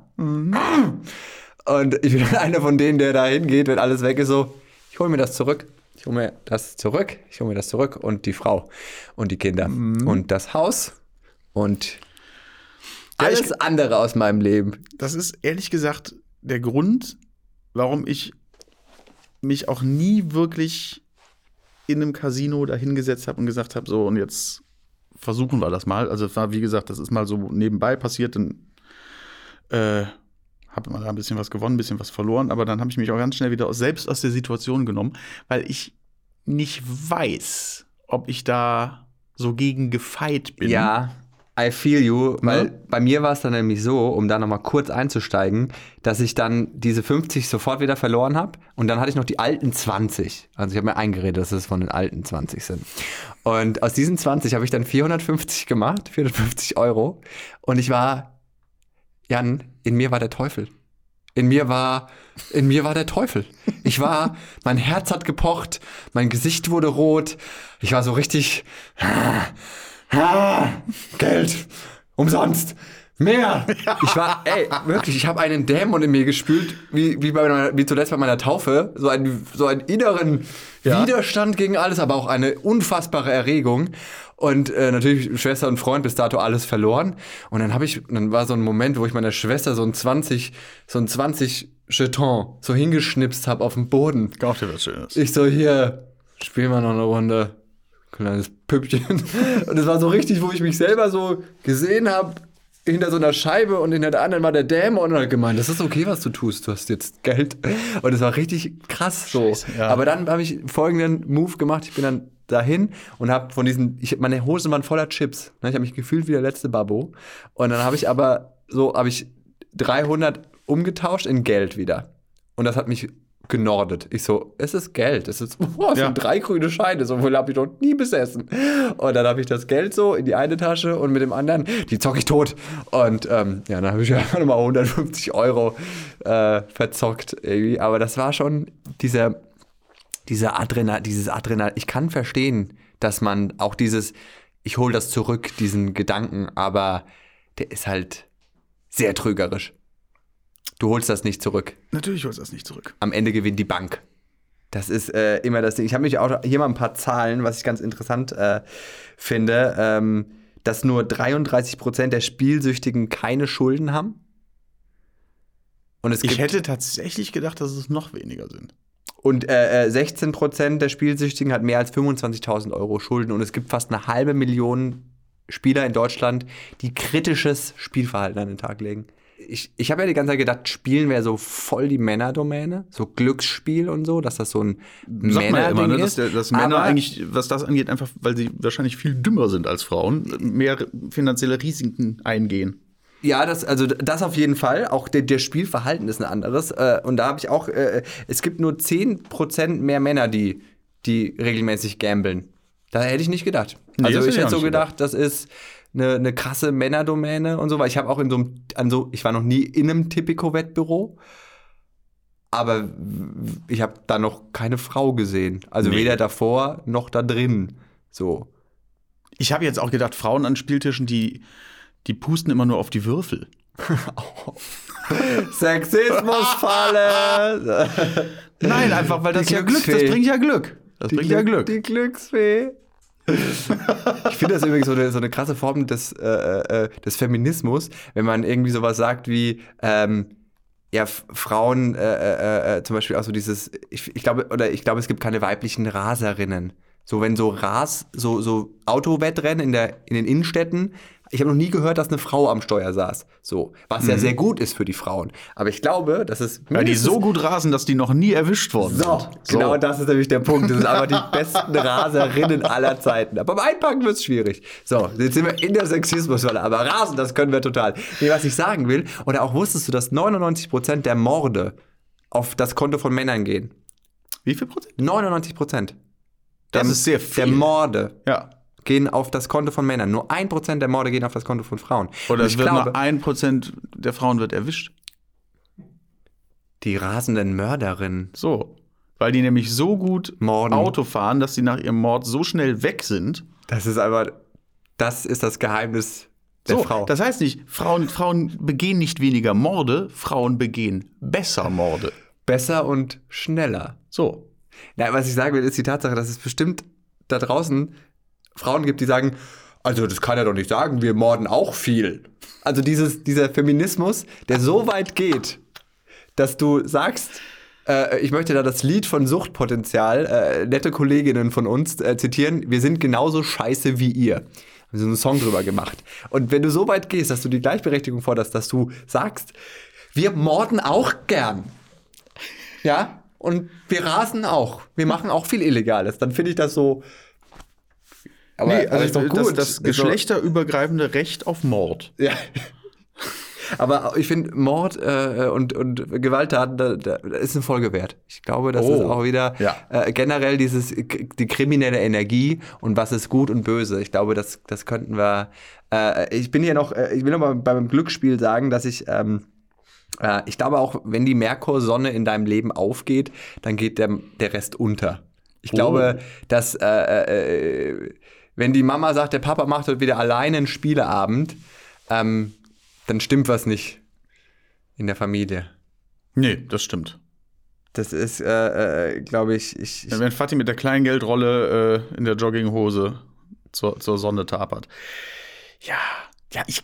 und ich bin einer von denen, der da hingeht, wenn alles weg ist, so, ich hole mir das zurück. Ich hole mir das zurück, ich hole mir das zurück und die Frau und die Kinder und das Haus und Ja, ich- alles andere aus meinem Leben. Das ist ehrlich gesagt der Grund, warum ich mich auch nie wirklich in einem Casino dahingesetzt habe und gesagt habe, so und jetzt versuchen wir das mal. Also es war, wie gesagt, das ist mal so nebenbei passiert, dann äh, habe mal da ein bisschen was gewonnen, ein bisschen was verloren, aber dann habe ich mich auch ganz schnell wieder selbst aus der Situation genommen, weil ich nicht weiß, ob ich da so gegen gefeit bin. Ja, I feel you, weil Ne? bei mir war es dann nämlich so, um da nochmal kurz einzusteigen, dass ich dann diese 50 sofort wieder verloren habe und dann hatte ich noch die alten 20. Also ich habe mir eingeredet, dass es von den alten 20 sind. Und aus diesen 20 habe ich dann 450 gemacht, 450 Euro. Und ich war, Jan, in mir war der Teufel. In mir war, in mir war der Teufel. Ich war, mein Herz hat gepocht, mein Gesicht wurde rot. Ich war so richtig, ah, Geld, umsonst. Mehr! Ich war, ey, wirklich, ich habe einen Dämon in mir gespült, wie, wie, bei meiner, wie zuletzt bei meiner Taufe. So einen, so einen inneren Ja. Widerstand gegen alles, aber auch eine unfassbare Erregung. Und äh, natürlich Schwester und Freund bis dato alles verloren. Und dann habe ich, dann war so ein Moment, wo ich meiner Schwester so ein 20, so ein 20 Jeton so hingeschnipst habe auf dem Boden. Kauf dir was Schönes. Ich so, hier, spiel mal noch eine Runde. Kleines Püppchen. Und es war so richtig, wo ich mich selber so gesehen habe, hinter so einer Scheibe und hinter der anderen war der Dämon und hat gemeint, das ist okay, was du tust, du hast jetzt Geld. Und es war richtig krass so. ja. Aber dann habe ich folgenden Move gemacht, ich bin dann dahin und habe von diesen, ich, meine Hosen waren voller Chips. Ne? Ich habe mich gefühlt wie der letzte Babbo. Und dann habe ich aber so, habe ich 300 umgetauscht in Geld wieder. Und das hat mich genordet. Ich so, es ist Geld. Es ist, boah, es Ja. sind drei grüne Scheine. So viel habe ich noch nie besessen. Und dann habe ich das Geld so in die eine Tasche und mit dem anderen, die zocke ich tot. Und ähm, ja, dann habe ich einfach nochmal 150 Euro äh, verzockt irgendwie. Aber das war schon dieser, dieser Adrenal, dieses Adrenal. Ich kann verstehen, dass man auch dieses, ich hole das zurück, diesen Gedanken, aber der ist halt sehr trügerisch. Du holst das nicht zurück Natürlich holst du das nicht zurück. am Ende gewinnt die Bank. Das ist äh, immer das Ding. Ich habe mich auch hier mal ein paar Zahlen, was ich ganz interessant äh, finde, ähm, dass nur 33% der Spielsüchtigen keine Schulden haben. Und es Ich hätte tatsächlich gedacht, dass es noch weniger sind. und äh, äh, 16% der Spielsüchtigen hat mehr als 25.000 Euro Schulden und es gibt fast eine halbe Million Spieler in Deutschland, die kritisches Spielverhalten an den Tag legen. Ich, ich habe ja die ganze Zeit gedacht, Spielen wäre so voll die Männerdomäne, so Glücksspiel und so, dass das so ein man ja immer, ne, Männerding dass, ist. der, dass Männer eigentlich, was das angeht, einfach, weil sie wahrscheinlich viel dümmer sind als Frauen, mehr finanzielle Risiken eingehen. Ja, das, also das auf jeden Fall. Auch der, der Spielverhalten ist ein anderes. Äh, und da habe ich auch, äh, es gibt nur 10% mehr Männer, die, die regelmäßig gambeln. Da hätte ich nicht gedacht. Nee, also ich hätte so nicht gedacht, das ist eine, eine krasse Männerdomäne und so, weil ich habe auch in so einem, an so, ich war noch nie in einem Tipico-Wettbüro. Aber ich habe da noch keine Frau gesehen. Also Nee. weder davor noch da drin. So. Ich habe jetzt auch gedacht, Frauen an Spieltischen, die, die pusten immer nur auf die Würfel. Sexismusfalle! Nein, einfach, weil das Die ja Glück, das bringt ja Glück. Das bringt ja Glück. Die Glücksfee. Ich finde das übrigens so eine, so eine krasse Form des, äh, äh, des Feminismus, wenn man irgendwie sowas sagt wie, ähm, ja, Frauen, äh, äh, äh, zum Beispiel auch so dieses, ich, ich glaube, oder ich glaube, es gibt keine weiblichen Raserinnen. So, wenn so Ras, so, so Autowettrennen in, der, in den Innenstädten, ich habe noch nie gehört, dass eine Frau am Steuer saß. So, was ja sehr gut ist für die Frauen. Aber ich glaube, dass es Weil die so gut rasen, dass die noch nie erwischt worden so, sind. genau das ist nämlich der Punkt. Das sind einfach die besten Raserinnen aller Zeiten. Aber beim Einpacken wird es schwierig. So, jetzt sind wir in der Sexismusfalle. Aber Rasen, das können wir total. Nee, was ich sagen will, oder auch wusstest du, dass 99% der Morde auf das Konto von Männern gehen? Wie viel Prozent? 99%. Das der, ist sehr viel. Der Morde Ja. Gehen auf das Konto von Männern. Nur 1% der Morde gehen auf das Konto von Frauen. Oder es wird glaube, nur ein Prozent der Frauen wird erwischt. die rasenden Mörderinnen. So. Weil die nämlich so gut Morden. Auto fahren, dass sie nach ihrem Mord so schnell weg sind. Das ist einfach, das ist das Geheimnis der so, Frau. Das heißt nicht, Frauen, Frauen begehen nicht weniger Morde, Frauen begehen besser Morde. Besser und schneller. So. Na, was ich sagen will, ist die Tatsache, dass es bestimmt da draußen Frauen gibt, die sagen, also das kann er doch nicht sagen, wir morden auch viel. Also dieses, dieser Feminismus, der so weit geht, dass du sagst, äh, ich möchte da das Lied von Suchtpotenzial, äh, nette Kolleginnen von uns äh, zitieren, wir sind genauso scheiße wie ihr. Haben sie so einen Song drüber gemacht. Und wenn du so weit gehst, dass du die Gleichberechtigung forderst, dass du sagst, wir morden auch gern. Ja, und wir rasen auch. Wir machen auch viel Illegales. Dann finde ich das so. Aber, Nee, aber ist doch das, gut. das doch- geschlechterübergreifende Recht auf Mord. Ja. Aber ich finde, Mord äh, und, und Gewalttaten, da, da ist eine Folge wert. Ich glaube, das Oh, ist auch wieder ja. äh, generell dieses, die kriminelle Energie und was ist gut und böse. Ich glaube, das, das könnten wir. Äh, ich bin hier noch, äh, ich will noch mal beim Glücksspiel sagen, dass ich. Ähm, Äh, ich glaube auch, wenn die Merkursonne in deinem Leben aufgeht, dann geht der, der Rest unter. Ich glaube, dass äh, äh, wenn die Mama sagt, der Papa macht heute wieder alleine einen Spieleabend, ähm, dann stimmt was nicht in der Familie. Nee, das stimmt. Das ist, äh, äh, glaube ich, ich, ich Wenn Fatih mit der Kleingeldrolle äh, in der Jogginghose zur, zur Sonne tapert. Ja, ja, ich,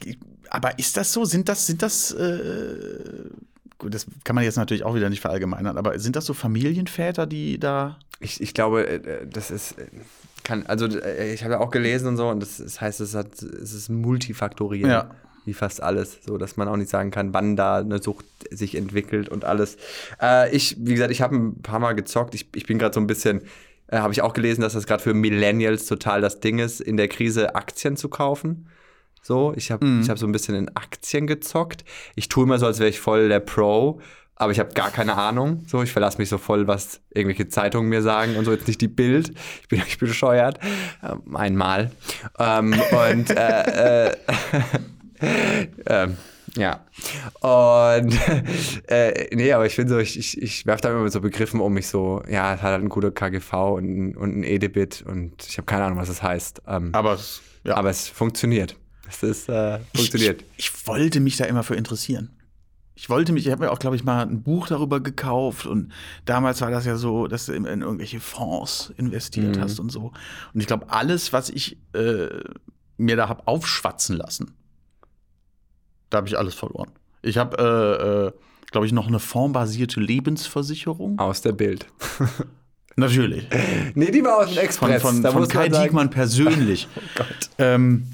aber ist das so? Sind das, sind das, äh, gut, das kann man jetzt natürlich auch wieder nicht verallgemeinern, aber sind das so Familienväter, die da. Ich, ich glaube, äh, das ist, äh, kann, also äh, ich habe ja auch gelesen und so, und das, das heißt, es, hat, es ist multifaktoriell. Ja. Wie fast alles, so dass man auch nicht sagen kann, wann da eine Sucht sich entwickelt und alles. Äh, ich, wie gesagt, ich habe ein paar Mal gezockt. Ich, ich bin gerade so ein bisschen, äh, habe ich auch gelesen, dass das gerade für Millennials total das Ding ist, in der Krise Aktien zu kaufen. So, ich habe ich hab so ein bisschen in Aktien gezockt. Ich tue immer so, als wäre ich voll der Pro, aber ich habe gar keine Ahnung. So, ich verlasse mich so voll, was irgendwelche Zeitungen mir sagen und so. Jetzt nicht die Bild. Ich bin ich bin bescheuert. Ähm, einmal. Ähm, und äh, äh, ähm, ja. Und äh, nee, aber ich finde so, ich, ich, ich werfe da immer mit so Begriffen um mich so, ja, es hat halt ein guter KGV und, ein- und ein Edebit und ich habe keine Ahnung, was das heißt. Ähm, Aber es, ja. aber es funktioniert. Es ist äh, funktioniert. Ich, ich wollte mich da immer für interessieren. Ich wollte mich, ich habe mir auch, glaube ich, mal ein Buch darüber gekauft und damals war das ja so, dass du in, in irgendwelche Fonds investiert hast und so. Und ich glaube, alles, was ich äh, mir da habe aufschwatzen lassen, da habe ich alles verloren. Ich habe, äh, äh, glaube ich, noch eine fondbasierte Lebensversicherung. Aus der Bild. Natürlich. Nee, die war aus dem Von, Express. von, von muss Kai Diekmann persönlich. Oh Gott. Ähm,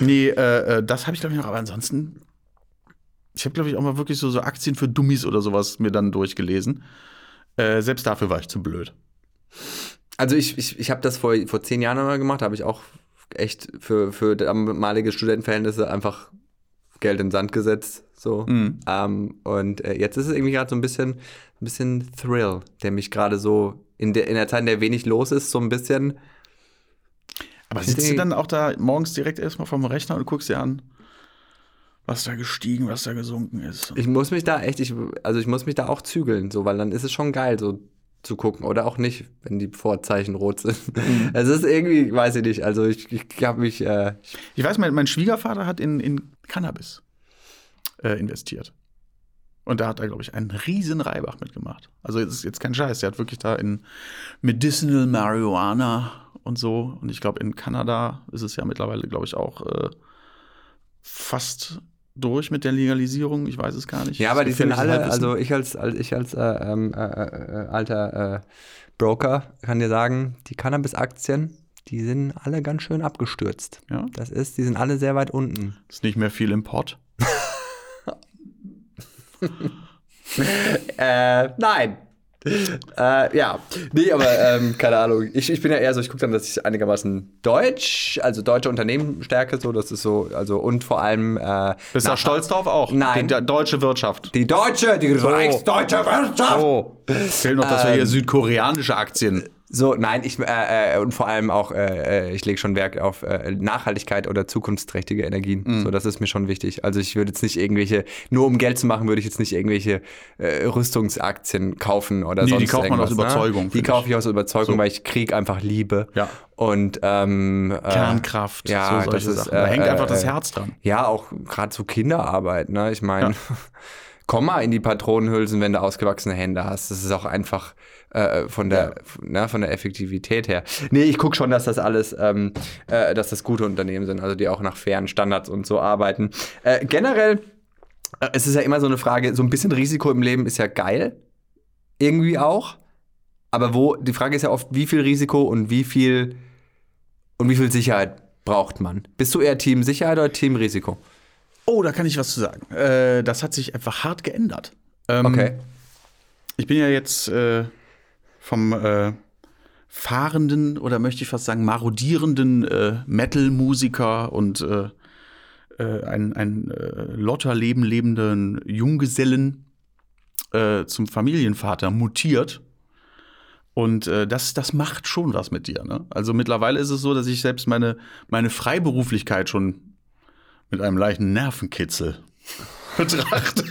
nee, äh, äh, das habe ich glaube ich noch, aber ansonsten, ich habe glaube ich auch mal wirklich so, so Aktien für Dummies oder sowas mir dann durchgelesen. Äh, selbst dafür war ich zu blöd. Also ich, ich, ich habe das vor, vor zehn Jahren mal gemacht, habe ich auch echt für, für damalige Studentenverhältnisse einfach Geld in den Sand gesetzt. So. Mhm. Ähm, und äh, jetzt ist es irgendwie gerade so ein bisschen, ein bisschen Thrill, der mich gerade so in der, in der Zeit, in der wenig los ist, so ein bisschen. Aber sitzt du dann auch da morgens direkt erstmal vom Rechner und guckst dir an, was da gestiegen, was da gesunken ist? Ich muss mich da echt, ich, also ich muss mich da auch zügeln, so, weil dann ist es schon geil, so zu gucken. Oder auch nicht, wenn die Vorzeichen rot sind. Es ist irgendwie, weiß ich nicht, also ich, ich habe mich, äh, Ich weiß, mein, mein Schwiegervater hat in, in Cannabis äh, investiert. Und da hat er, glaube ich, einen riesen Reibach mitgemacht. Also es ist jetzt kein Scheiß. Der hat wirklich da in Medicinal Marijuana und so. Und ich glaube, in Kanada ist es ja mittlerweile, glaube ich, auch äh, fast durch mit der Legalisierung. Ich weiß es gar nicht. Ja, aber die sind alle, Halbwissen. also ich als, als ich als äh, ähm, äh, äh, alter äh, Broker kann dir sagen, die Cannabis-Aktien, die sind alle ganz schön abgestürzt. Ja? Das ist, die sind alle sehr weit unten. ist nicht mehr viel im Pott. Äh, nein. äh, ja, nee, aber ähm, keine Ahnung. Ich, ich bin ja eher so, ich gucke dann, dass ich einigermaßen deutsch, also deutsche Unternehmen stärke, so, das ist so, also und vor allem äh, Bist du da stolz drauf auch? Nein. Die, die deutsche Wirtschaft. die deutsche, die reichsdeutsche Wirtschaft. Oh. Fehlt noch, dass wir Ähm. hier südkoreanische Aktien. So, nein, ich äh, äh, und vor allem auch, äh, äh, ich lege schon Wert auf äh, Nachhaltigkeit oder zukunftsträchtige Energien. Mhm. So, das ist mir schon wichtig. Also ich würde jetzt nicht irgendwelche, nur um Geld zu machen, würde ich jetzt nicht irgendwelche äh, Rüstungsaktien kaufen oder Nee, die sonst kauft man aus irgendwas, Überzeugung, Ne? Die kaufe ich aus Überzeugung, So. weil ich Krieg einfach liebe. Ja. Und ähm, äh, Kernkraft, ja, so das solche ist, Sachen. Da hängt einfach äh, das Herz dran. Ja, auch gerade so Kinderarbeit, ne? Ich meine, Ja. komm mal in die Patronenhülsen, wenn du ausgewachsene Hände hast. Das ist auch einfach äh, von der ne, von der Effektivität her. Nee, ich gucke schon, dass das alles, ähm, äh, dass das gute Unternehmen sind, also die auch nach fairen Standards und so arbeiten. Äh, generell, äh, es ist ja immer so eine Frage, so ein bisschen Risiko im Leben ist ja geil. Irgendwie auch. Aber wo, die Frage ist ja oft, wie viel Risiko und wie viel und wie viel Sicherheit braucht man? Bist du eher Team Sicherheit oder Team Risiko? Oh, da kann ich was zu sagen. Äh, das hat sich einfach hart geändert. Ähm, Okay. Ich bin ja jetzt äh, vom äh, fahrenden oder möchte ich fast sagen marodierenden äh, Metal-Musiker und äh, äh, ein, ein äh, Lotterleben lebenden Junggesellen äh, zum Familienvater mutiert. Und äh, das, das macht schon was mit dir. Ne? Also mittlerweile ist es so, dass ich selbst meine, meine Freiberuflichkeit schon mit einem leichten Nervenkitzel betrachte.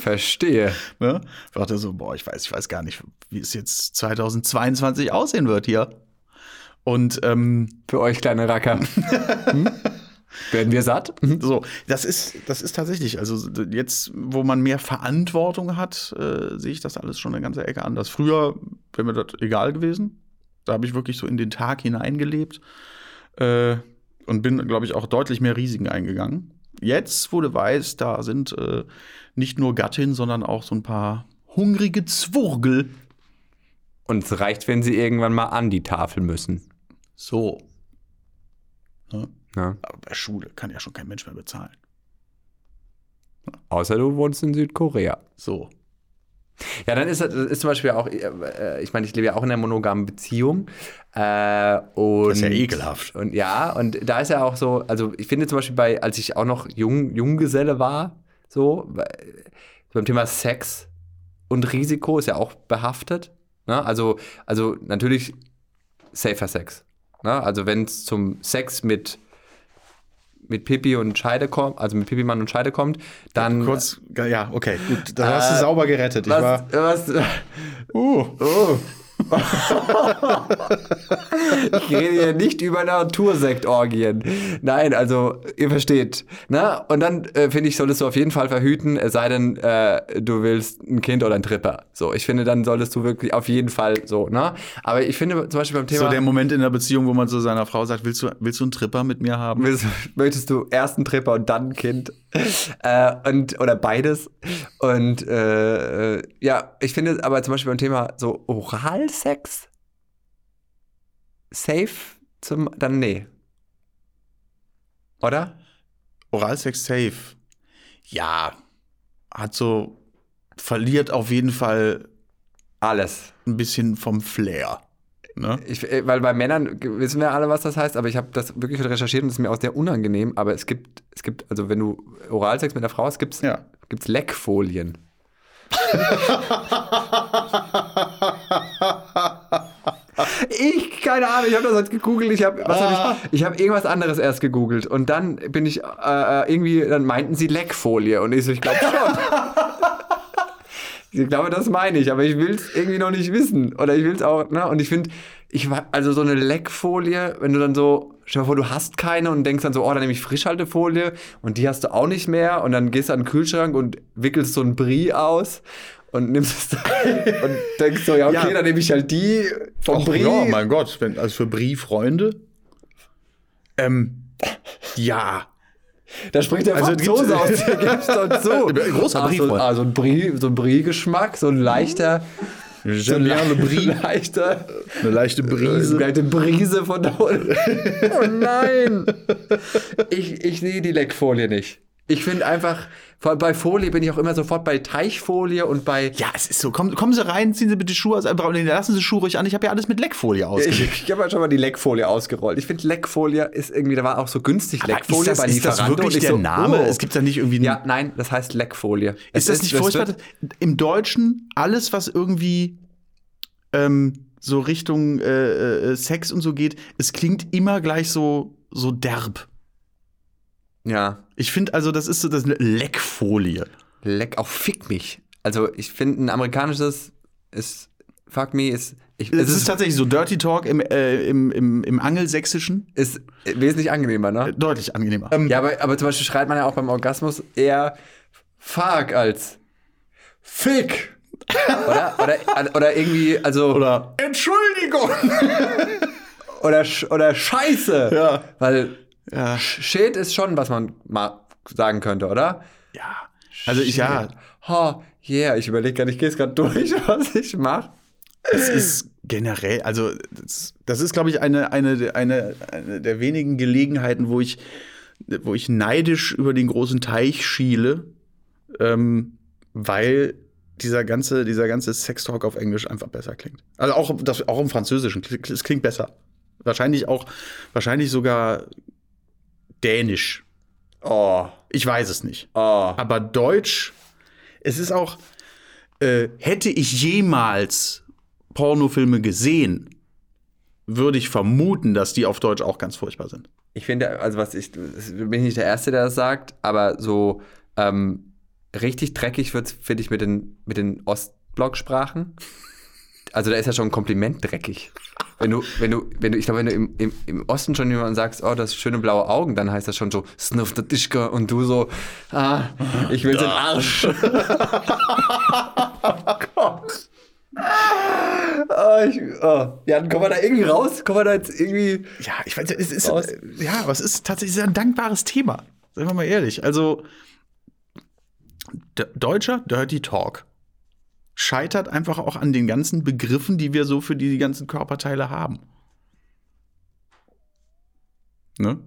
Verstehe. Ne? Ich dachte so, boah, ich weiß, ich weiß gar nicht, wie es jetzt 2022 aussehen wird hier. Und ähm, Für euch kleine Racker. Hm? Werden wir satt? Hm? so, das ist, das ist tatsächlich, also jetzt, wo man mehr Verantwortung hat, äh, sehe ich das alles schon eine ganze Ecke anders. Früher wäre mir das egal gewesen. Da habe ich wirklich so in den Tag hineingelebt äh, und bin, glaube ich, auch deutlich mehr Risiken eingegangen. Jetzt, wo du weißt, da sind äh, nicht nur Gattin, sondern auch so ein paar hungrige Zwurgel. Und es reicht, wenn sie irgendwann mal an die Tafel müssen. So. Ne? Ja. Aber bei Schule kann ja schon kein Mensch mehr bezahlen. Außer du wohnst in Südkorea. So. Ja, dann ist das ist zum Beispiel auch, äh, ich meine, ich lebe ja auch in einer monogamen Beziehung. Äh, und, Das ist ja ekelhaft. Und ja, und da ist ja auch so, also ich finde zum Beispiel bei, als ich auch noch Jung, Junggeselle war, so, bei- beim Thema Sex und Risiko ist ja auch behaftet. Ne? Also, also natürlich safer Sex. Ne? Also wenn es zum Sex mit mit Pipi und Scheide kommt, also mit Pipi-Mann und Scheide kommt, dann Kurz, ja, okay, gut. Da hast du Äh, sauber gerettet. Ich war. was, was, Uh. Oh. ich rede hier nicht über Natursektorgien. Nein, also ihr versteht. Ne? Und dann äh, finde ich, solltest du auf jeden Fall verhüten, es sei denn, äh, du willst ein Kind oder ein Tripper. So, ich finde, dann solltest du wirklich auf jeden Fall so. Ne? Aber ich finde zum Beispiel beim Thema. So der Moment in der Beziehung, wo man zu seiner Frau sagt, willst du, willst du einen Tripper mit mir haben? Willst, möchtest du erst einen Tripper und dann ein Kind? äh, und, oder beides. Und äh, äh, ja, ich finde aber zum Beispiel beim Thema so Oralsex safe zum, dann nee. Oder? Oralsex safe. Ja, hat so, verliert auf jeden Fall Alles. ein bisschen vom Flair. Ne? Ich, äh, weil bei Männern wissen wir alle, was das heißt, aber ich habe das wirklich recherchiert und es ist mir auch sehr unangenehm. Aber es gibt, es gibt, also wenn du Oralsex mit einer Frau hast, gibt es Ja. gibt's Leckfolien. Ich, keine Ahnung, ich habe das heute gegoogelt, ich habe hab ich, ich hab irgendwas anderes erst gegoogelt und dann bin ich äh, äh, irgendwie, dann meinten sie Leckfolie und ich so, ich glaube schon. ich glaube, das meine ich, aber ich will es irgendwie noch nicht wissen oder ich will es auch, ne, und ich finde, ich war, also so eine Leckfolie, wenn du dann so, stell dir vor, du hast keine und denkst dann so, oh, dann nehme ich Frischhaltefolie und die hast du auch nicht mehr und dann gehst du an den Kühlschrank und wickelst so ein Brie aus und nimmst es dann und denkst so, ja, okay, Ja. dann nehme ich halt die vom Och, Brie. ja, mein Gott, wenn, also für Brie-Freunde. Ähm, ja. Da spricht der Also, Franzose aus gibst doch zu. Großer so, Brie-Freund. ah, so ein Brie, so ein Brie-Geschmack, so ein leichter, so ein J'aime bien le Brie. leichter, Eine leichte Brise. Eine Brise von da unten. Oh nein! Ich, ich sehe die Leckfolie nicht. Ich finde einfach, bei Folie bin ich auch immer sofort bei Teichfolie und bei. Ja, es ist so. Kommen, kommen Sie rein, ziehen Sie bitte Schuhe aus. Nee, lassen Sie Schuhe ruhig an. Ich habe ja alles mit Leckfolie ausgelegt. Ich, ich habe ja schon mal die Leckfolie ausgerollt. Ich finde, Leckfolie ist irgendwie, da war auch so günstig Leckfolie ist das, bei ist das wirklich der so, Name? oh. Es gibt da nicht irgendwie Ja, nein, das heißt Leckfolie. Ist das nicht furchtbar? Im Deutschen, alles, was irgendwie ähm, so Richtung äh, äh, Sex und so geht, es klingt immer gleich so, so derb. Ja, Ich finde also, das ist so das ist eine Leckfolie. Leck, auch fick mich. Also, ich finde, ein amerikanisches ist, fuck me, ist, ich, Es es ist, ist, tatsächlich so Dirty Talk im, äh, im, im, im Angelsächsischen. ist wesentlich angenehmer, ne? Deutlich angenehmer. Ja, aber, aber zum Beispiel schreit man ja auch beim Orgasmus eher fuck als fick. oder, oder, oder irgendwie, also, oder, Oder Entschuldigung! sch- oder scheiße. Ja. Weil ja. Sh- Shit ist schon, was man mal sagen könnte, oder? ja. Also ich, ja, Ha, yeah, ich überlege gerade, ich gehe es gerade durch, was ich mache. es ist generell, also das, das ist, glaube ich, eine, eine, eine, eine der wenigen Gelegenheiten, wo ich, wo ich neidisch über den großen Teich schiele, ähm, weil dieser ganze, dieser ganze Sextalk auf Englisch einfach besser klingt. Also auch, das, auch im Französischen, es klingt besser. Wahrscheinlich auch, wahrscheinlich sogar Dänisch. Oh, Ich weiß es nicht. oh. Aber Deutsch, es ist auch, äh, hätte ich jemals Pornofilme gesehen, würde ich vermuten, dass die auf Deutsch auch ganz furchtbar sind. Ich finde, also was ich, bin ich nicht der Erste, der das sagt, aber so, ähm, richtig dreckig wird finde ich mit den, mit den Ostblock-Sprachen. Also da ist ja schon ein Kompliment dreckig. Wenn du, wenn du, wenn du, ich glaube, wenn du im, im, im Osten schon jemandem sagst, oh, das schöne blaue Augen, dann heißt das schon so, snuff the Tischka und du so, ah, ich will den Arsch. oh, ich, oh. Ja, dann kommen wir da irgendwie raus? Kommen wir da jetzt irgendwie. Ja, ich weiß, es ist, Raus. ja, aber es ist tatsächlich ein dankbares Thema. Sagen wir mal ehrlich. Also, d- deutscher Dirty Talk scheitert einfach auch an den ganzen Begriffen, die wir so für die, die ganzen Körperteile haben. Ne?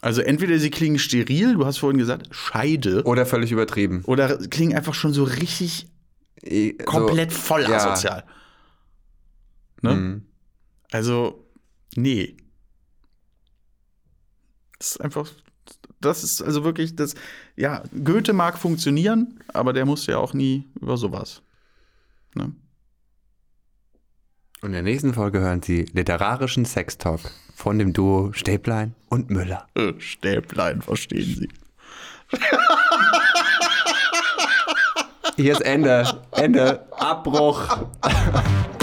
Also, entweder sie klingen steril, du hast vorhin gesagt, Scheide, Oder völlig übertrieben. oder klingen einfach schon so richtig Eh, so- komplett voll ja. asozial. Ne? Mhm. Also, nee. Das ist einfach, das ist also wirklich das, ja, Goethe mag funktionieren, aber der musste ja auch nie über sowas. Ne? Und in der nächsten Folge hören Sie literarischen Sextalk von dem Duo Stäblein und Müller. Äh, Stäblein, verstehen Sie. Hier ist Ende. Ende. Abbruch.